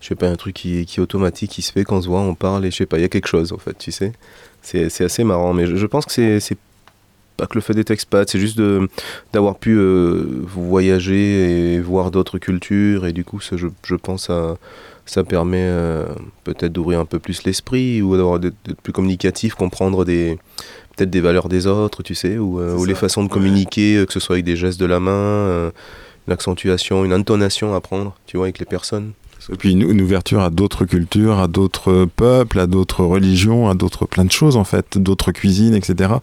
je sais pas, un truc qui, qui est automatique, qui se fait quand on se voit, on parle et je sais pas, il y a quelque chose en fait, tu sais. C'est assez marrant, mais je, pense que c'est pas que le fait d'être expat, c'est juste d'avoir pu euh, voyager et voir d'autres cultures. Et du coup, ça, je, je pense ça, ça permet euh, peut-être d'ouvrir un peu plus l'esprit ou d'avoir d'être plus communicatif, comprendre des peut-être des valeurs des autres, tu sais, ou, euh, ou les façons de communiquer, euh, que ce soit avec des gestes de la main, une accentuation, une intonation à prendre, tu vois, avec les personnes. Et puis une, ouverture à d'autres cultures, à d'autres peuples, à d'autres religions, à d'autres plein de choses en fait, d'autres cuisines, etc.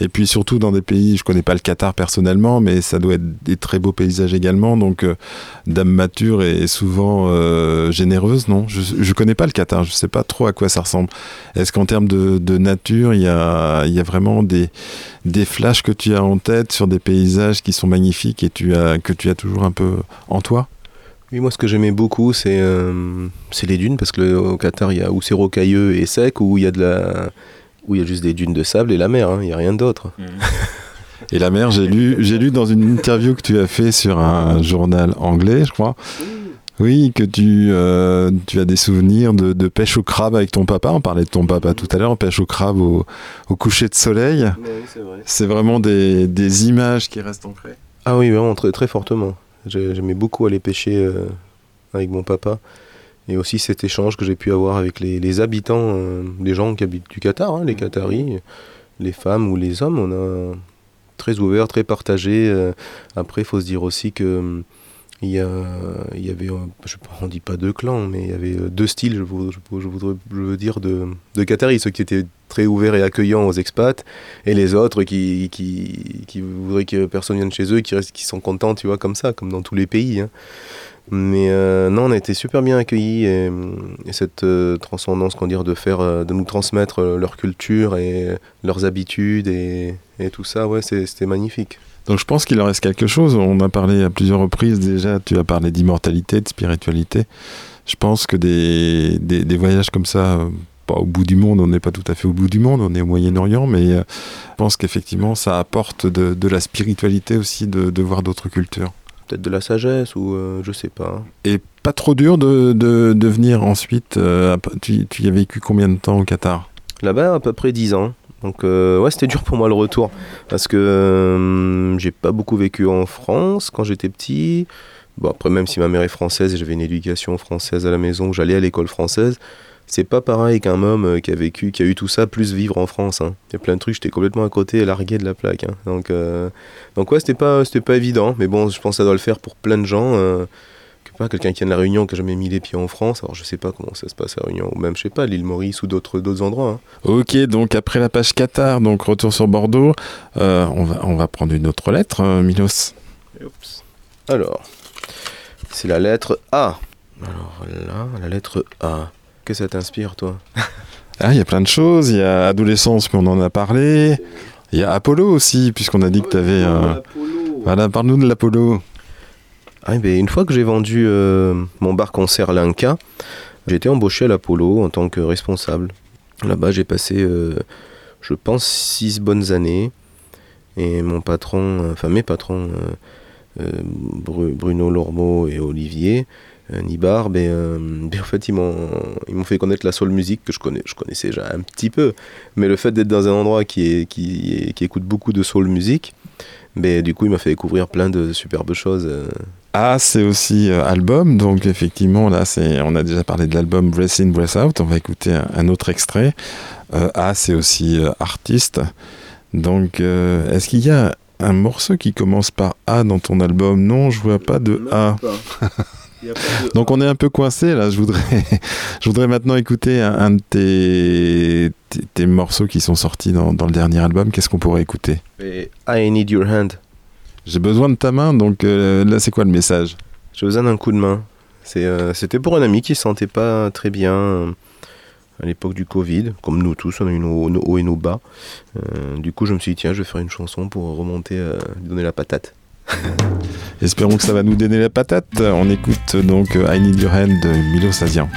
Et puis surtout dans des pays, je connais pas le Qatar personnellement, mais ça doit être des très beaux paysages également. Donc euh, Dame Mature est souvent euh, généreuse, non? Je, je connais pas le Qatar, je sais pas trop à quoi ça ressemble. Est-ce qu'en termes de, nature, il y a, vraiment des, flashs que tu as en tête sur des paysages qui sont magnifiques et que tu as toujours un peu en toi? Oui, moi, ce que j'aimais beaucoup, c'est euh, c'est les dunes, parce que le- au Qatar, il y a où c'est rocailleux et sec, où il y a de la où il y a juste des dunes de sable et la mer, hein, il n'y a rien d'autre. Et la mer, j'ai lu, j'ai lu dans une interview que tu as fait sur un journal anglais, je crois. Oui, que tu, euh, tu as des souvenirs de, de pêche au crabe avec ton papa. On parlait de ton papa tout à l'heure, pêche au crabe au, au coucher de soleil. C'est vraiment des, des images qui restent ancrées. Ah oui, vraiment, très, très fortement. J'ai- J'aimais beaucoup aller pêcher euh, avec mon papa. Et aussi cet échange que j'ai pu avoir avec les, les habitants, euh, les gens qui habitent du Qatar, hein, les Qataris, les femmes ou les hommes. On a très ouvert, très partagé. euh. après, il faut se dire aussi que il y, a, il y avait, je on dit pas deux clans, mais il y avait deux styles, je, vou- je, vou- je voudrais je veux dire, de, de Qataris. Ceux qui étaient très ouverts et accueillants aux expats, et les autres qui, qui, voudraient que personne vienne chez eux, qui, restent, qui sont contents, tu vois, comme ça, comme dans tous les pays. hein. Mais euh, non, on a été super bien accueillis et, et cette euh, transcendance, qu'on de faire, euh, de nous transmettre leur culture et leurs habitudes et, tout ça, ouais, c'était magnifique. Donc je pense qu'il en reste quelque chose. On a parlé à plusieurs reprises déjà. Tu as parlé d'immortalité, de spiritualité. Je pense que des, des, voyages comme ça, pas au bout du monde, on n'est pas tout à fait au bout du monde, on est au Moyen-Orient, mais euh, je pense qu'effectivement ça apporte de, de la spiritualité aussi de, de voir d'autres cultures. Peut-être de la sagesse ou euh, je sais pas. Et pas trop dur de, de, venir ensuite. euh, tu, tu y as vécu combien de temps au Qatar? Là-bas, à peu près 10 ans. Donc, euh, ouais, c'était dur pour moi le retour. Parce que j'ai pas beaucoup vécu en France quand j'étais petit. Bon, après, même si ma mère est française et j'avais une éducation française à la maison, j'allais à l'école française, c'est pas pareil qu'un homme euh, qui a vécu, qui a eu tout ça, plus vivre en France. hein. Il y a plein de trucs, j'étais complètement à côté et largué de la plaque. hein. Donc, euh, donc, ouais, c'était pas, c'était pas évident. Mais bon, je pense que ça doit le faire pour plein de gens. euh, que pas quelqu'un qui vient de la Réunion, qui a jamais mis les pieds en France. Alors, je sais pas comment ça se passe à Réunion, ou même, je sais pas, l'île Maurice ou d'autres d'autres endroits. hein. Ok, donc après la page Qatar, donc retour sur Bordeaux, euh, on, va, on va prendre une autre lettre, euh, Milos. Alors, c'est la lettre A. Alors là, la lettre A. Que ça t'inspire, toi Ah, il y a plein de choses. Il y a adolescence, mais on en a parlé. Il y a Apollo aussi, puisqu'on a dit que tu avais. Voilà, parle-nous de l'Apollo. Ah, ben, Une fois que j'ai vendu euh, mon bar concert Linka, j'ai été embauché à l'Apollo en tant que responsable. Là-bas, j'ai passé, euh, je pense, six bonnes années. Et mon patron, euh, enfin mes patrons, euh, euh, Bru- Bruno Lormeau et Olivier euh, Nibar, ben, euh, ben, en fait, ils m'ont, ils m'ont fait connaître la soul music que je, connais, je connaissais déjà un petit peu. Mais le fait d'être dans un endroit qui, est, qui, est- qui écoute beaucoup de soul music, ben, du coup, il m'a fait découvrir plein de superbes choses. euh, Ah, c'est aussi euh, album, donc effectivement, là, c'est, on a déjà parlé de l'album Breath In, Breath Out. On va écouter un, un autre extrait. Euh, A, c'est aussi euh, artiste. Donc, euh, est-ce qu'il y a un morceau qui commence par A dans ton album? Non, je vois pas de a pas de- Donc on est un peu coincé là. Je voudrais, je voudrais maintenant écouter un, un de tes, tes, tes morceaux qui sont sortis dans, dans le dernier album. Qu'est-ce qu'on pourrait écouter? Et I need your hand. J'ai besoin de ta main, donc euh, là c'est quoi le message? J'ai besoin d'un coup de main. Euh, C'était pour un ami qui se sentait pas très bien euh, à l'époque du Covid, comme nous tous, on a eu nos, nos hauts et nos bas. Du coup, je me suis dit, tiens, je vais faire une chanson pour remonter, lui donner la patate. Espérons que ça va nous donner la patate. On écoute donc euh, I Need Your Hand de Milo Sazian.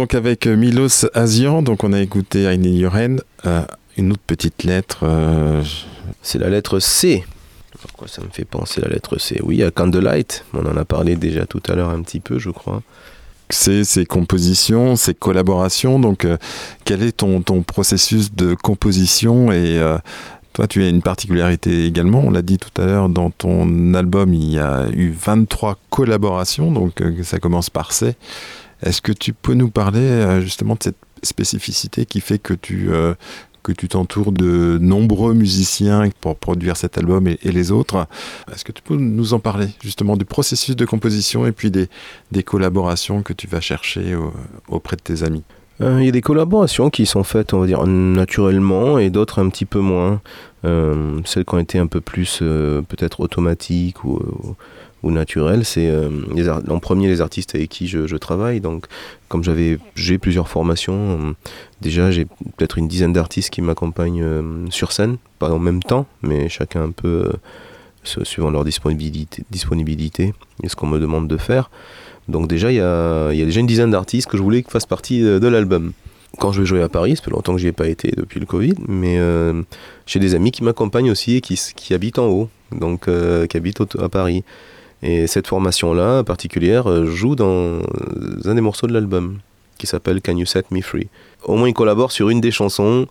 Donc avec euh, Milos Asian. Donc on a écouté Your Hand. Euh, une autre petite lettre. euh, C'est la lettre C. Pourquoi ça me fait penser la lettre C? Oui, a Candlelight. On en a parlé déjà tout à l'heure un petit peu, je crois. c'est ses compositions, ses collaborations. Donc, euh, quel est ton, ton processus de composition? Et toi, tu as une particularité également. On l'a dit tout à l'heure, dans ton album, il y a eu 23 collaborations. Donc, ça commence par C. Est-ce que tu peux nous parler euh, justement de cette spécificité qui fait que tu, euh, que tu t'entoures de nombreux musiciens pour produire cet album et, les autres? Est-ce que tu peux nous en parler justement du processus de composition et puis des, des collaborations que tu vas chercher au- auprès de tes amis? Euh, Il y a des collaborations qui sont faites, on va dire, naturellement et d'autres un petit peu moins. Celles qui ont été un peu plus peut-être automatiques ou, ou, naturelles, c'est euh, en premier les artistes avec qui je, travaille. Donc, comme j'avais, j'ai plusieurs formations, euh, déjà j'ai peut-être une dizaine d'artistes qui m'accompagnent euh, sur scène, pas en même temps, mais chacun un peu suivant leur disponibilité, disponibilité et ce qu'on me demande de faire. Donc déjà, il y a, y a déjà une dizaine d'artistes que je voulais qu'ils fassent partie de, l'album. Quand je vais jouer à Paris, ça fait longtemps que j'y ai pas été depuis le Covid, mais j'ai des amis qui m'accompagnent aussi et qui, qui habitent en haut, donc qui habitent à Paris. Et cette formation-là particulière euh, joue dans euh, un des morceaux de l'album, qui s'appelle Can You Set Me Free. Au moins, ils collaborent sur une des chansons.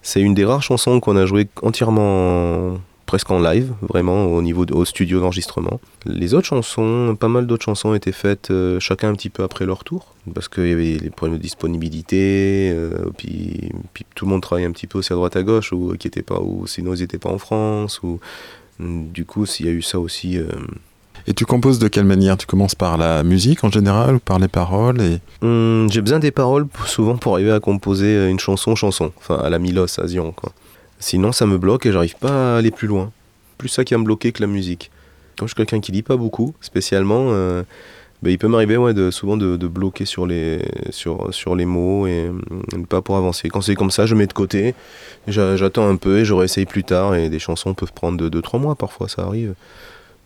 C'est une des rares chansons qu'on a joué entièrement, presque en live, vraiment au niveau de- au studio d'enregistrement. Les autres chansons, pas mal d'autres chansons étaient faites euh, chacun un petit peu après leur tour, parce qu'il y avait les problèmes de disponibilité, puis, puis tout le monde travaillait un petit peu aussi à droite à gauche, ou qui étaient pas, ou sinon ils n'étaient pas en France, ou du coup s'il y a eu ça aussi. Et tu composes de quelle manière? Tu commences par la musique en général ou par les paroles. Hum, j'ai besoin des paroles souvent pour arriver à composer euh, une chanson chanson, enfin à la Milos, à Zion. Sinon ça me bloque et j'arrive pas à aller plus loin. Plus ça qui va me bloquer que la musique. Comme je suis quelqu'un qui lit pas beaucoup, spécialement, euh, ben, il peut m'arriver ouais, de, souvent de, bloquer sur les, sur, sur les mots et hum, pas pour avancer. Quand c'est comme ça, je mets de côté, j'a- j'attends un peu et je réessaye plus tard. Et des chansons peuvent prendre 2-3 mois parfois, ça arrive.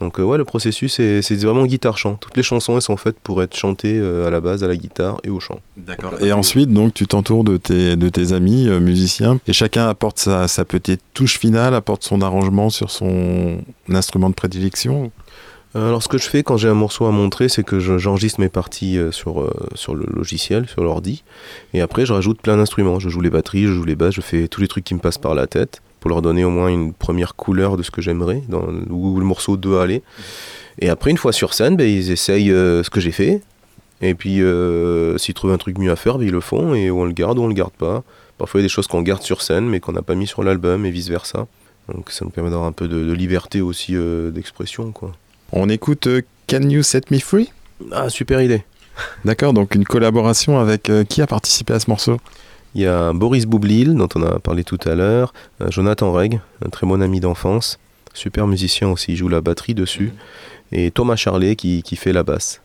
Donc euh, ouais, le processus, c'est c'est vraiment guitare-chant. Toutes les chansons, elles sont faites pour être chantées euh, à la base, à la guitare et au chant. D'accord. Et ensuite, donc, tu t'entoures de tes, de tes amis euh, musiciens et chacun apporte sa, sa petite touche finale, apporte son arrangement sur son instrument de prédilection. Euh, Alors ce que je fais quand j'ai un morceau à montrer, c'est que je- j'enregistre mes parties sur, sur le logiciel, sur l'ordi, et après je rajoute plein d'instruments. Je joue les batteries, je joue les basses, je fais tous les trucs qui me passent par la tête pour leur donner au moins une première couleur de ce que j'aimerais, dans où le morceau doit aller. Et après, une fois sur scène, ben, ils essayent euh, ce que j'ai fait, et puis euh, s'ils trouvent un truc mieux à faire, ben, ils le font, et on le garde ou on le garde pas. Parfois il y a des choses qu'on garde sur scène, mais qu'on n'a pas mis sur l'album, et vice-versa. Donc ça nous permet d'avoir un peu de, de liberté aussi euh, d'expression, quoi. On écoute Can You Set Me Free? Ah, super idée D'accord, donc une collaboration avec qui a participé à ce morceau? Il y a Boris Boublil, dont on a parlé tout à l'heure, euh, Jonathan Reg, un très bon ami d'enfance, super musicien aussi, il joue la batterie dessus, et Thomas Charlet qui, qui fait la basse.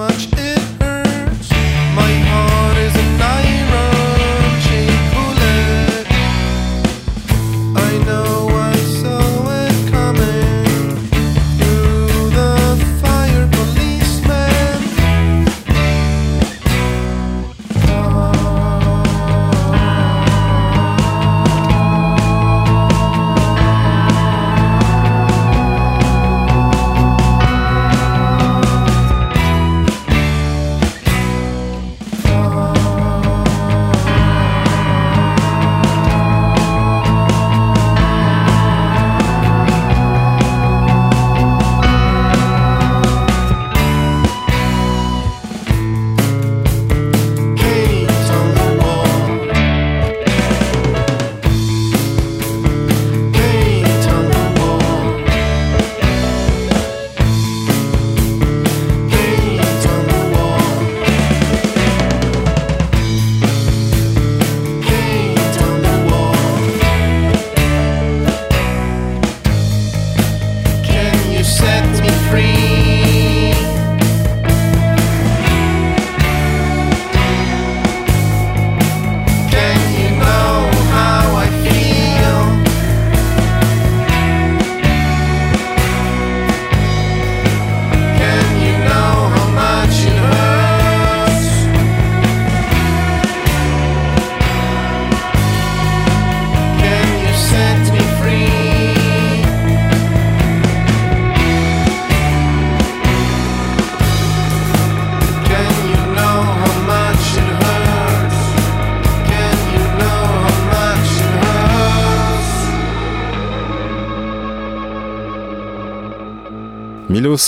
Much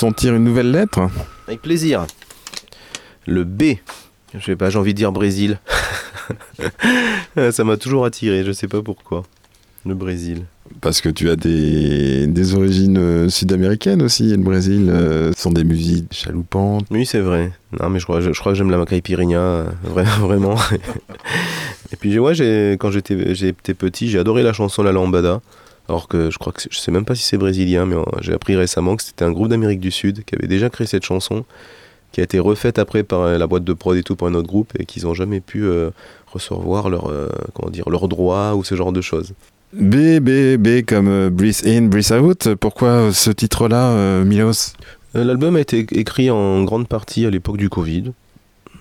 on tire une nouvelle lettre Avec plaisir. Le B. Je sais pas, j'ai envie de dire Brésil. Ça m'a toujours attiré, je sais pas pourquoi. Le Brésil. Parce que tu as des, des origines euh, sud-américaines aussi. Et le Brésil euh, sont des musiques chaloupantes. Oui, c'est vrai. Non, mais je crois, je, je crois que j'aime la caipirinha, euh, vra- vraiment. Et puis, ouais, quand j'étais petit, j'ai adoré la chanson La Lambada. Alors que je crois que je sais même pas si c'est brésilien, mais euh, j'ai appris récemment que c'était un groupe d'Amérique du Sud qui avait déjà créé cette chanson, qui a été refaite après par euh, la boîte de prod et tout pour un autre groupe, et qu'ils n'ont jamais pu euh, recevoir leur, euh, comment dire, leurs droits ou ce genre de choses. B, B, B comme Breathe In, Breathe Out. Pourquoi ce titre-là, Milos? L'album a été écrit en grande partie à l'époque du Covid.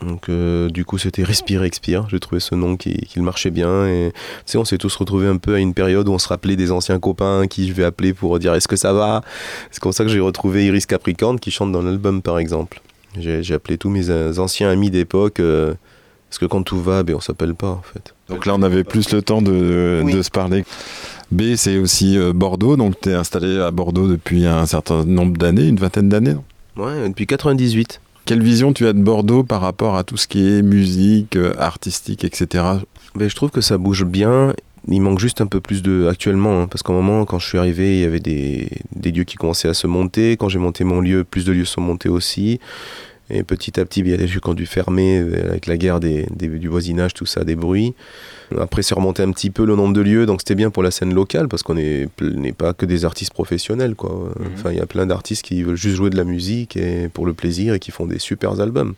Donc, euh, du coup, c'était Respire, Expire. J'ai trouvé ce nom qui, qui marchait bien. Et tu sais, on s'est tous retrouvés un peu à une période où on se rappelait des anciens copains qui je vais appeler pour dire est-ce que ça va? C'est comme ça que j'ai retrouvé Iris Capricorne qui chante dans l'album, par exemple. J'ai appelé tous mes euh, anciens amis d'époque. euh, parce que quand tout va, ben, on s'appelle pas, en fait. Donc là, on avait plus le temps de, Oui. de se parler. B, c'est aussi euh, Bordeaux. Donc tu es installé à Bordeaux depuis un certain nombre d'années, une vingtaine d'années. Ouais, depuis 98. Quelle vision tu as de Bordeaux par rapport à tout ce qui est musique, euh, artistique, etc. Ben, je trouve que ça bouge bien. Il manque juste un peu plus de. Actuellement, hein, parce qu'au moment, quand je suis arrivé, il y avait des, des lieux qui commençaient à se monter. Quand j'ai monté mon lieu, plus de lieux sont montés aussi. Et petit à petit, il y a des lieux qui ont dû fermer euh, avec la guerre des, des- du voisinage, tout ça, des bruits. Après, c'est remonté un petit peu le nombre de lieux, donc c'était bien pour la scène locale, parce qu'on n'est pas que des artistes professionnels, quoi. Enfin, il y a plein d'artistes qui veulent juste jouer de la musique et pour le plaisir et qui font des super albums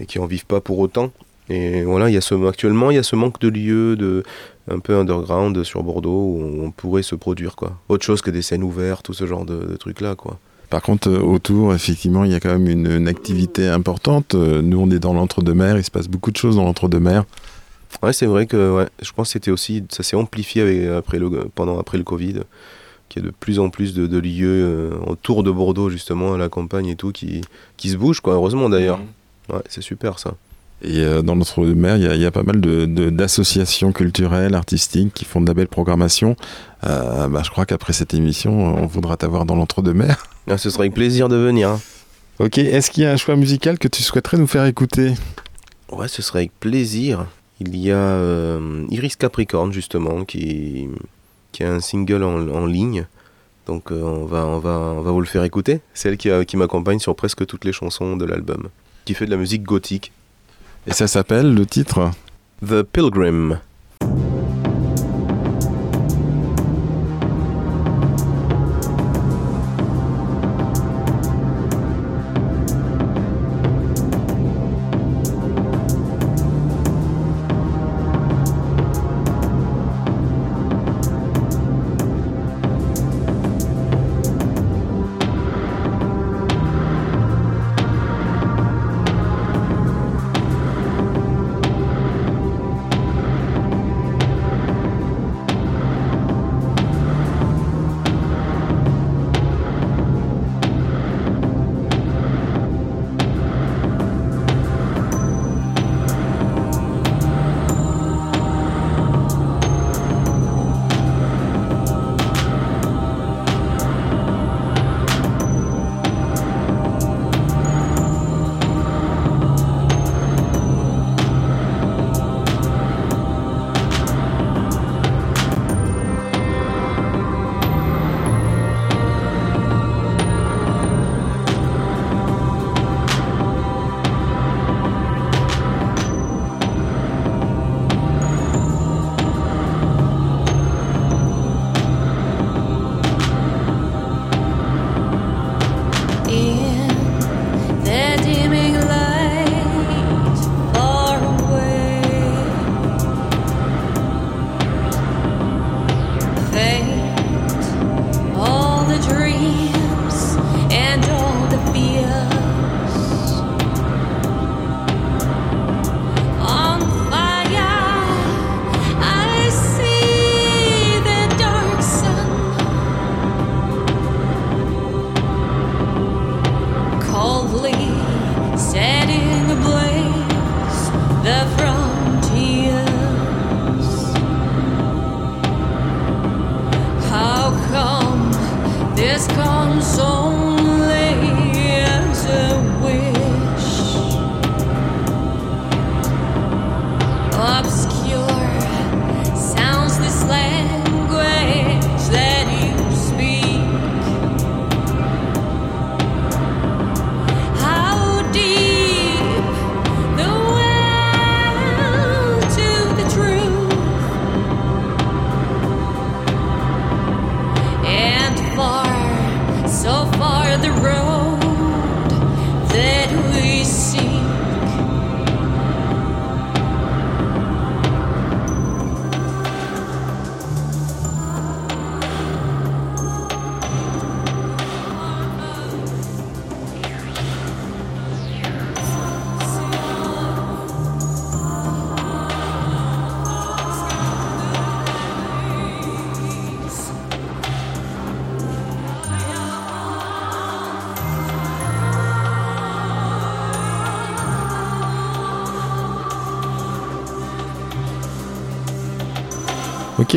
et qui en vivent pas pour autant. Et voilà, il y a ce, actuellement, il y a ce manque de lieux de, un peu underground sur Bordeaux où on pourrait se produire, quoi. Autre chose que des scènes ouvertes, tout ce genre de, de trucs-là, quoi. Par contre, euh, autour, effectivement, il y a quand même une, une activité importante. Euh, Nous, on est dans l'entre-deux-mer. Il se passe beaucoup de choses dans l'entre-deux-mer. Ouais, c'est vrai que ouais, je pense que c'était aussi, ça s'est amplifié avec, après le, pendant après le Covid, qu'il y a de plus en plus de, de lieux euh, autour de Bordeaux justement à la campagne et tout qui, qui se bougent, quoi. Heureusement d'ailleurs. Ouais, c'est super ça. Et euh, dans l'entre-deux-mer, il y, a- il y a pas mal de- de- d'associations culturelles, artistiques qui font de la belle programmation. Euh, bah, je crois qu'après cette émission, on voudra t'avoir dans l'entre-deux-mer. Ah, ce serait avec plaisir de venir. hein. Ok, est-ce qu'il y a un choix musical que tu souhaiterais nous faire écouter? Ouais, ce serait avec plaisir. Il y a euh, Iris Capricorne justement qui, qui a un single en, en ligne. Donc euh, on, va, on, va, on va vous le faire écouter. C'est elle qui, qui m'accompagne sur presque toutes les chansons de l'album. Qui fait de la musique gothique. Et ça s'appelle le titre The Pilgrim.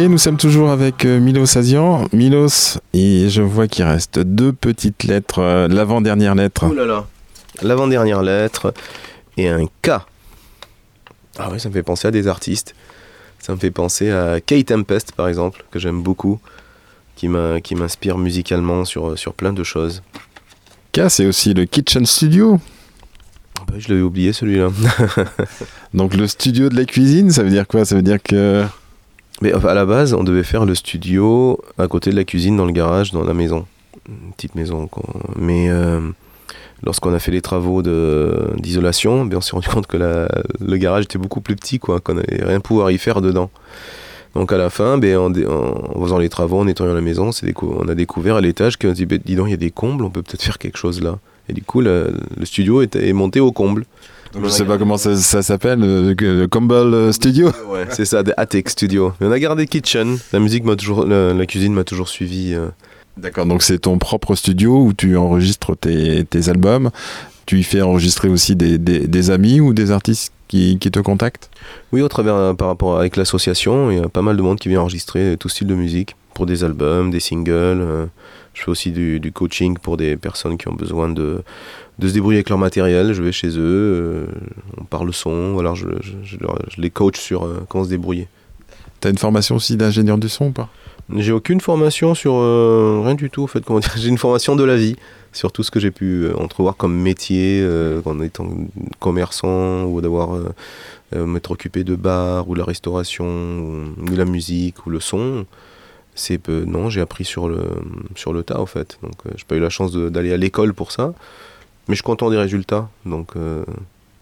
Nous sommes toujours avec euh, Milos Azian. Milos, et je vois qu'il reste deux petites lettres, euh, l'avant-dernière lettre. Oh là là. L'avant-dernière lettre et un K. Ah oui, ça me fait penser à des artistes. Ça me fait penser à Kay Tempest, par exemple, que j'aime beaucoup, qui m'inspire musicalement sur, sur plein de choses. K, c'est aussi le Kitchen Studio. Ah bah, je l'avais oublié celui-là. Donc le studio de la cuisine, ça veut dire quoi? Ça veut dire que... Mais à la base, on devait faire le studio à côté de la cuisine, dans le garage, dans la maison. Une petite maison. Mais euh, lorsqu'on a fait les travaux d'isolation, ben, on s'est rendu compte que le garage était beaucoup plus petit, quoi, qu'on n'allait rien pouvoir y faire dedans. Donc à la fin, ben, en, faisant les travaux, en nettoyant la maison, on a découvert à l'étage qu'on dit, ben, dis donc, il y a des combles, on peut peut-être faire quelque chose là. Et du coup, le, studio est, monté au comble. Je sais pas comment ça, ça s'appelle, euh, le Comble euh, Studio. Ouais, c'est ça, des Attic Studio. Mais on a gardé Kitchen. La musique m'a toujours, la, la cuisine m'a toujours suivi. euh. D'accord, donc c'est ton propre studio où tu enregistres tes, tes albums. Tu y fais enregistrer aussi des, des- des amis ou des artistes? Qui, qui te contactent Oui, au travers, euh, par rapport avec l'association, il y a pas mal de monde qui vient enregistrer tout style de musique pour des albums, des singles. euh. je fais aussi du, du coaching pour des personnes qui ont besoin de, de se débrouiller avec leur matériel. Je vais chez eux, euh, on parle son, alors je, je- je leur- je les coach sur euh, comment se débrouiller. T'as une formation aussi d'ingénieur du son ou pas? J'ai aucune formation sur euh, rien du tout en fait. J'ai une formation de la vie sur tout ce que j'ai pu euh, entrevoir comme métier euh, en étant commerçant ou d'avoir euh, euh, m'être occupé de bar ou de la restauration ou, ou la musique ou le son. C'est peu- non, j'ai appris sur le sur le tas en fait. Donc euh, j'ai pas eu la chance de- d'aller à l'école pour ça, mais je suis content des résultats. Donc euh,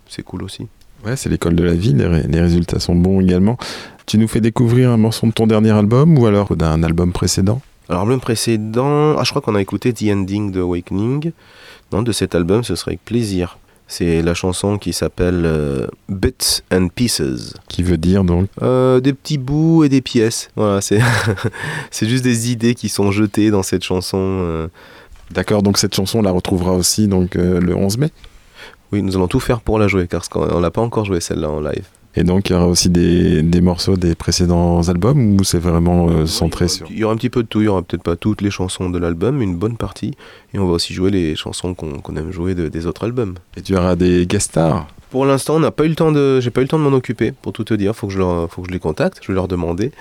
c'est cool aussi. Ouais, c'est l'école de la vie, les, les résultats sont bons également. Tu nous fais découvrir un morceau de ton dernier album ou alors d'un album précédent? Alors, l'album précédent, ah, je crois qu'on a écouté The Ending de Awakening. Non, de cet album, ce serait avec plaisir. C'est la chanson qui s'appelle euh, Bits and Pieces. Qui veut dire donc Euh, des petits bouts et des pièces. Voilà, c'est juste des idées qui sont jetées dans cette chanson. euh. D'accord, donc cette chanson on la retrouvera aussi donc le 11 mai. Oui, nous allons tout faire pour la jouer, car on l'a pas encore joué celle-là en live. Et donc il y aura aussi des, des morceaux des précédents albums ou c'est vraiment euh, centré sur Il y aura un petit peu de tout, il y aura peut-être pas toutes les chansons de l'album, une bonne partie. Et on va aussi jouer les chansons qu'on aime jouer de- des autres albums. Et tu auras des guest stars Pour l'instant, on n'a pas eu le temps de, j'ai pas eu le temps de m'en occuper, pour tout te dire. Faut que je leur, faut que je les contacte, je vais leur demander.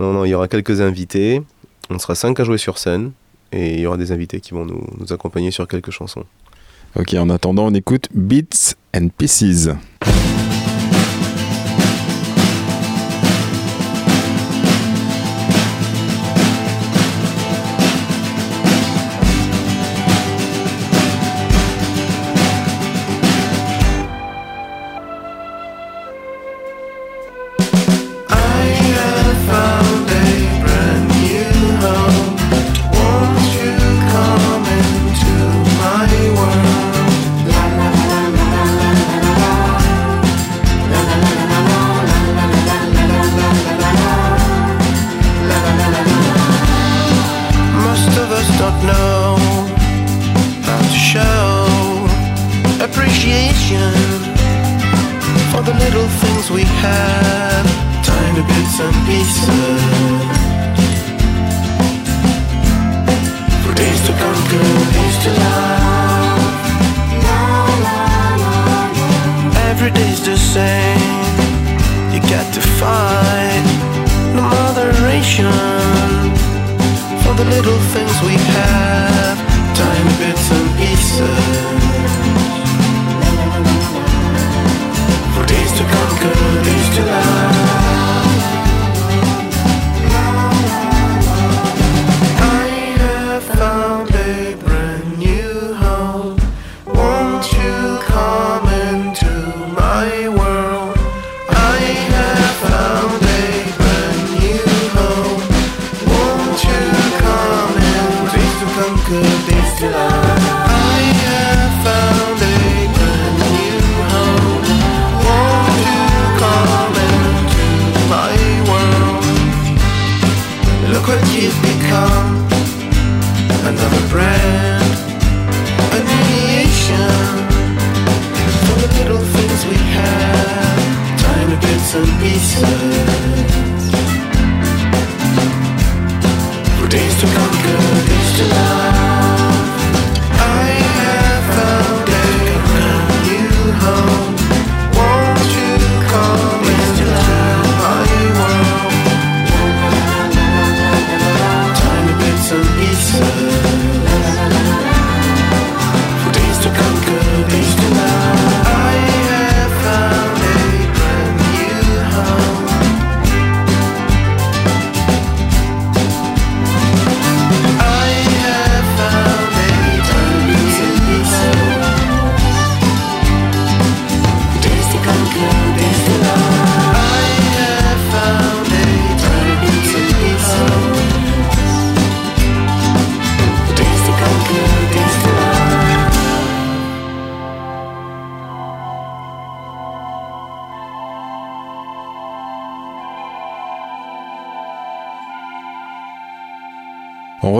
Non, non, il y aura quelques invités. On sera cinq à jouer sur scène et il y aura des invités qui vont nous, nous accompagner sur quelques chansons. Ok, en attendant on écoute Beats and Pieces.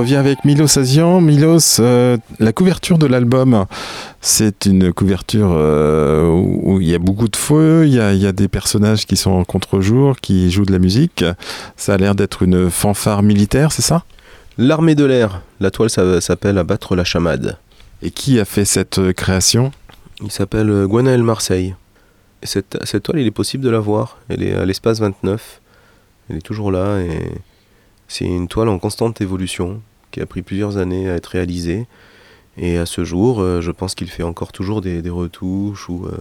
Revient avec Milos Azian. Milos, euh, la couverture de l'album, c'est une couverture euh, où il y a beaucoup de feu, il y a, il y a des personnages qui sont en contre-jour, qui jouent de la musique. Ça a l'air d'être une fanfare militaire, c'est ça? L'armée de l'air, la toile s'appelle Abattre la chamade. Et qui a fait cette euh, création? Il s'appelle Gwenaël Marseille. Et cette, cette toile, il est possible de la voir. Elle est à l'espace 29. Elle est toujours là et c'est une toile en constante évolution qui a pris plusieurs années à être réalisée. Et à ce jour, euh, je pense qu'il fait encore toujours des, des retouches ou euh,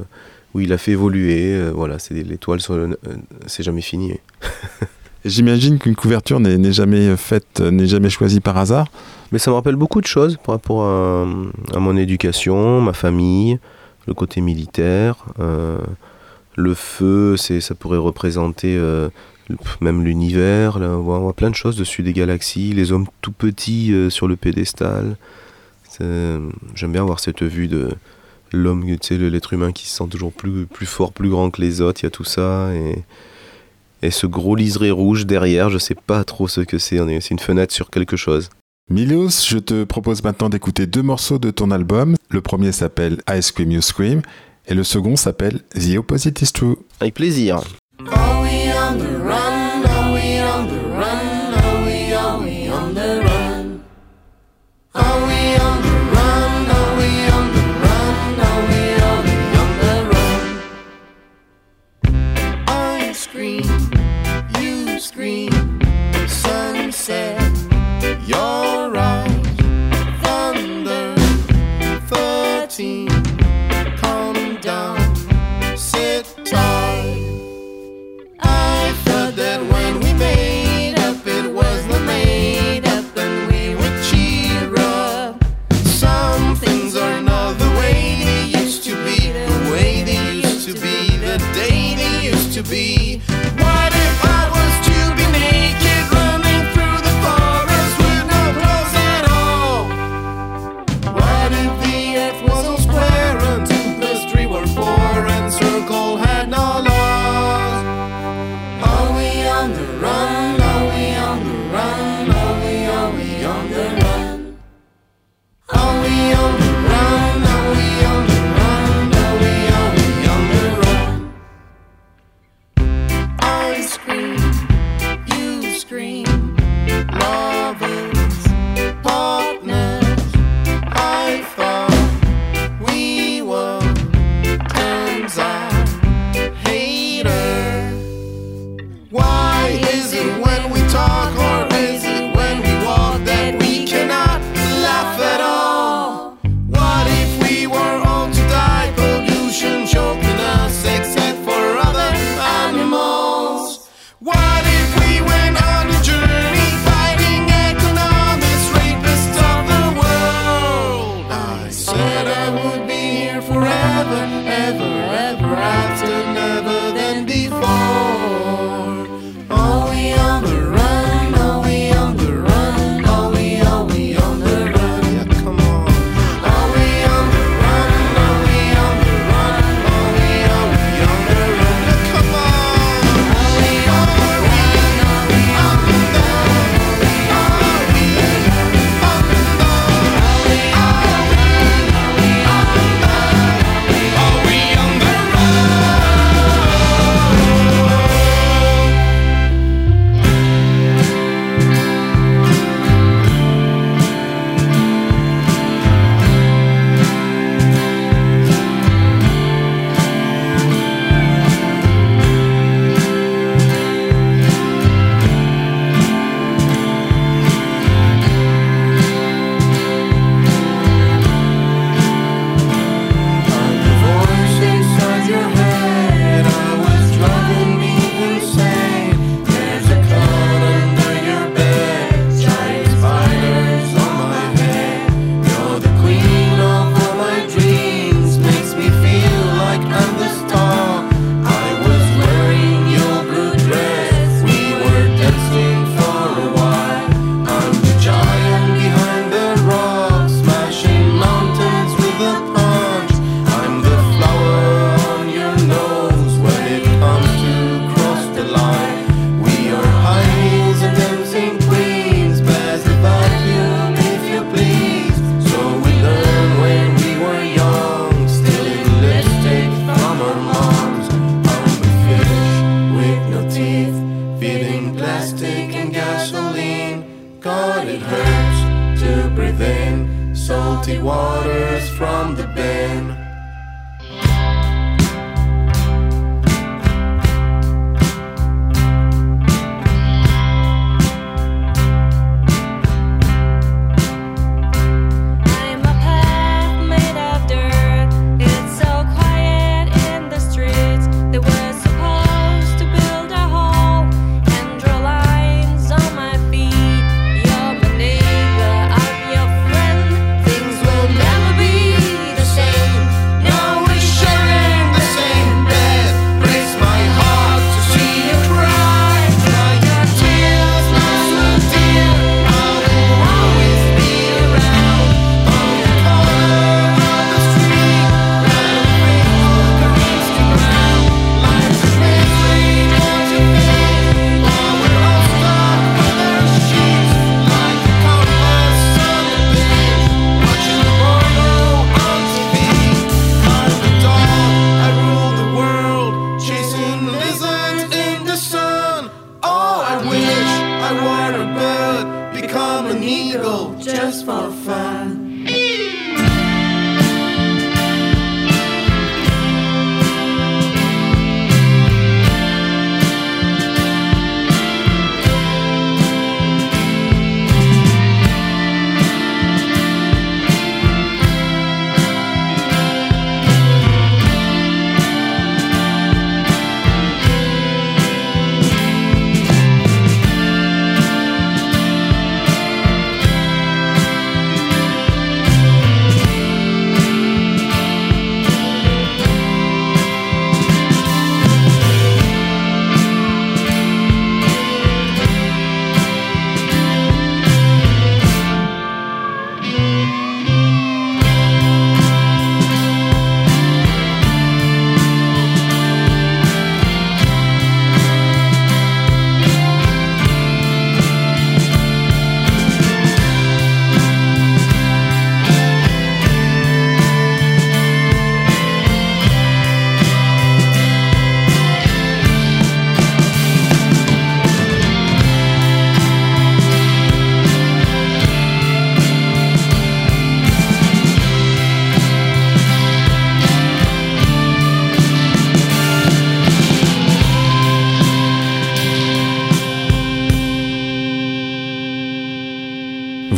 où il a fait évoluer. euh, voilà, c'est les toiles, c'est jamais fini. J'imagine qu'une couverture n'est jamais faite, n'est jamais choisie par hasard. Mais ça me rappelle beaucoup de choses par rapport à, à mon éducation, ma famille, le côté militaire. le feu, ça pourrait représenter même l'univers. Là, on, voit, on voit plein de choses dessus des galaxies, les hommes tout petits euh, sur le pédestal. C'est- J'aime bien avoir cette vue de l'homme, tu sais, l'être humain qui se sent toujours plus, plus fort, plus grand que les autres. Il y a tout ça. Et, et ce gros liseré rouge derrière, je sais pas trop ce que c'est. C'est une fenêtre sur quelque chose. Milos, je te propose maintenant d'écouter deux morceaux de ton album. Le premier s'appelle Ice Cream You Scream et le second s'appelle The Opposite Is True. Avec plaisir.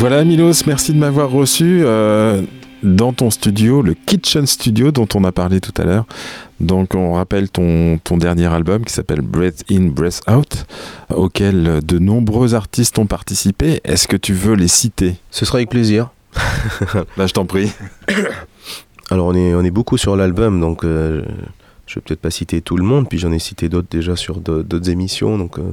Voilà Milos, merci de m'avoir reçu euh, dans ton studio, le Kitchen Studio dont on a parlé tout à l'heure. Donc on rappelle ton, ton dernier album qui s'appelle Breath In, Breath Out, auquel de nombreux artistes ont participé. Est-ce que tu veux les citer? Ce sera avec plaisir. Là je t'en prie. Alors on est, on est beaucoup sur l'album, donc euh, je vais peut-être pas citer tout le monde, puis j'en ai cité d'autres déjà sur d'au- d'autres émissions. Donc euh,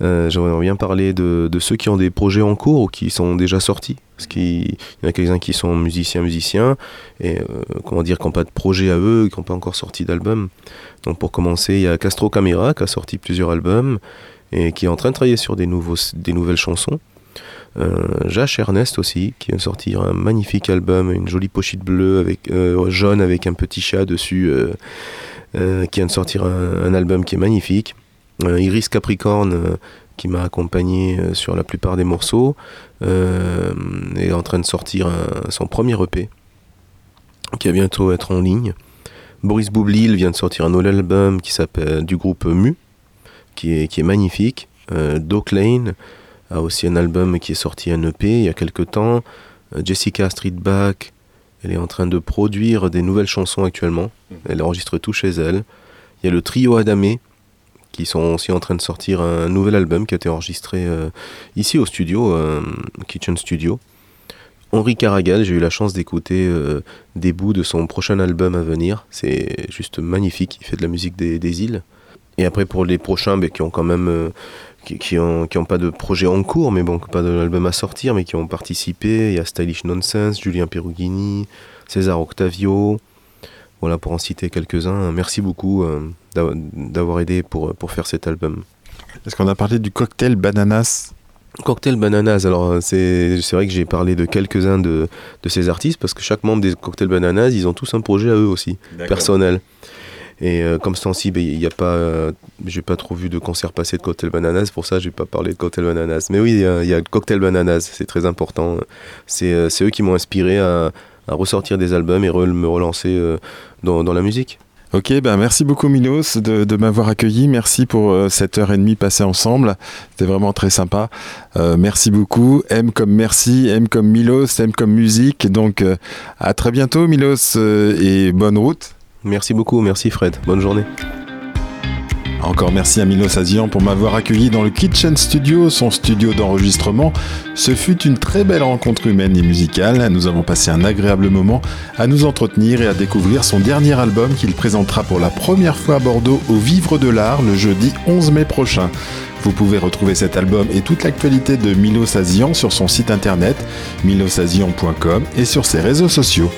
euh, j'aimerais bien parler de, ceux qui ont des projets en cours ou qui sont déjà sortis. Parce qu'il y en a quelques-uns qui sont musiciens, musiciens, et euh, comment dire, qui n'ont pas de projet à eux, qui n'ont pas encore sorti d'album. Donc pour commencer, il y a Castro Camera qui a sorti plusieurs albums et qui est en train de travailler sur des, nouveaux, des nouvelles chansons. Euh, Ernest aussi, qui vient de sortir un magnifique album, une jolie pochette bleue avec jaune avec un petit chat dessus, qui vient de sortir un, album qui est magnifique. Euh, Iris Capricorne, euh, qui m'a accompagné euh, sur la plupart des morceaux, euh, est en train de sortir son premier EP, qui va bientôt être en ligne. Boris Boublil vient de sortir un nouvel album qui s'appelle du groupe Mu, qui est, qui est magnifique. Euh, Doc Lane a aussi un album qui est sorti un EP il y a quelques temps. Euh, Jessica Streetback, elle est en train de produire des nouvelles chansons actuellement. Elle enregistre tout chez elle. Il y a le trio Adamé qui sont aussi en train de sortir un nouvel album qui a été enregistré euh, ici au studio, euh, Kitchen Studio. Henri Caragal, j'ai eu la chance d'écouter euh, des bouts de son prochain album à venir. C'est juste magnifique. Il fait de la musique des, des îles. Et après pour les prochains, ben, qui ont quand même euh, qui, qui ont, qui ont pas de projet en cours, mais bon, pas d'album à sortir, mais qui ont participé. Il y a Stylish Nonsense, Julien Perugini, César Octavio. Voilà, pour en citer quelques-uns. Merci beaucoup euh, d'av- d'avoir aidé pour, pour faire cet album. Est-ce qu'on a parlé du cocktail bananas? Cocktail Bananas, alors euh, c'est c'est vrai que j'ai parlé de quelques-uns de, de ces artistes parce que chaque membre des Cocktail Bananas, ils ont tous un projet à eux aussi, personnel. Et euh, comme ce temps-ci, ben, n'y a pas, euh, j'ai pas trop vu de concert passer de Cocktail Bananas, pour ça j'ai pas parlé de Cocktail Bananas. Mais oui, il y a, y Cocktail Bananas, c'est très important. C'est euh, eux qui m'ont inspiré à, ressortir des albums et me relancer dans, la musique. Ok, ben merci beaucoup Milos de, m'avoir accueilli. Merci pour cette heure et demie passée ensemble. C'était vraiment très sympa. Merci beaucoup. M comme merci, M comme Milos, M comme musique. Donc à très bientôt Milos et bonne route. Merci beaucoup, merci Fred. Bonne journée. Encore merci à Milos Azian pour m'avoir accueilli dans le Kitchen Studio, son studio d'enregistrement. Ce fut une très belle rencontre humaine et musicale. Nous avons passé un agréable moment à nous entretenir et à découvrir son dernier album qu'il présentera pour la première fois à Bordeaux au Vivre de l'Art le jeudi 11 mai prochain. Vous pouvez retrouver cet album et toute l'actualité de Milos Azian sur son site internet milosazian.com et sur ses réseaux sociaux.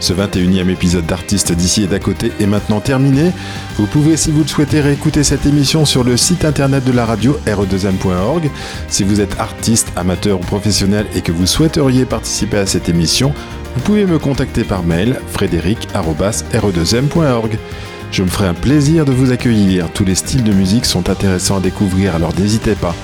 Ce 21e épisode d'Artistes d'ici et d'à côté est maintenant terminé. Vous pouvez, si vous le souhaitez, réécouter cette émission sur le site internet de la radio re2m.org. Si vous êtes artiste, amateur ou professionnel et que vous souhaiteriez participer à cette émission, vous pouvez me contacter par mail frédéric.re2m.org. Je me ferai un plaisir de vous accueillir. Tous les styles de musique sont intéressants à découvrir, alors n'hésitez pas.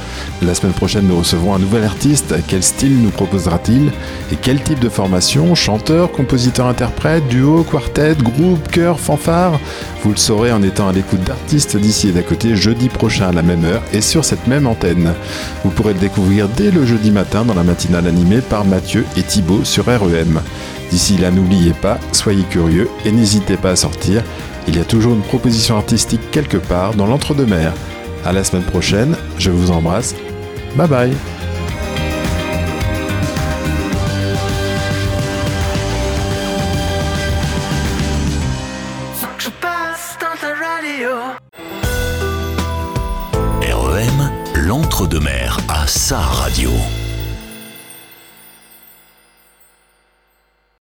La semaine prochaine, nous recevrons un nouvel artiste. Quel style nous proposera-t-il? Et quel type de formation? Chanteur, compositeur, interprète, duo, quartet, groupe, chœur, fanfare? Vous le saurez en étant à l'écoute d'artistes d'ici et d'à côté jeudi prochain à la même heure et sur cette même antenne. Vous pourrez le découvrir dès le jeudi matin dans la matinale animée par Mathieu et Thibaut sur REM. D'ici là, n'oubliez pas, soyez curieux et n'hésitez pas à sortir. Il y a toujours une proposition artistique quelque part dans l'entre-deux-mers. À la semaine prochaine, je vous embrasse. Bye bye. REM, l'entre-deux-mers à sa radio.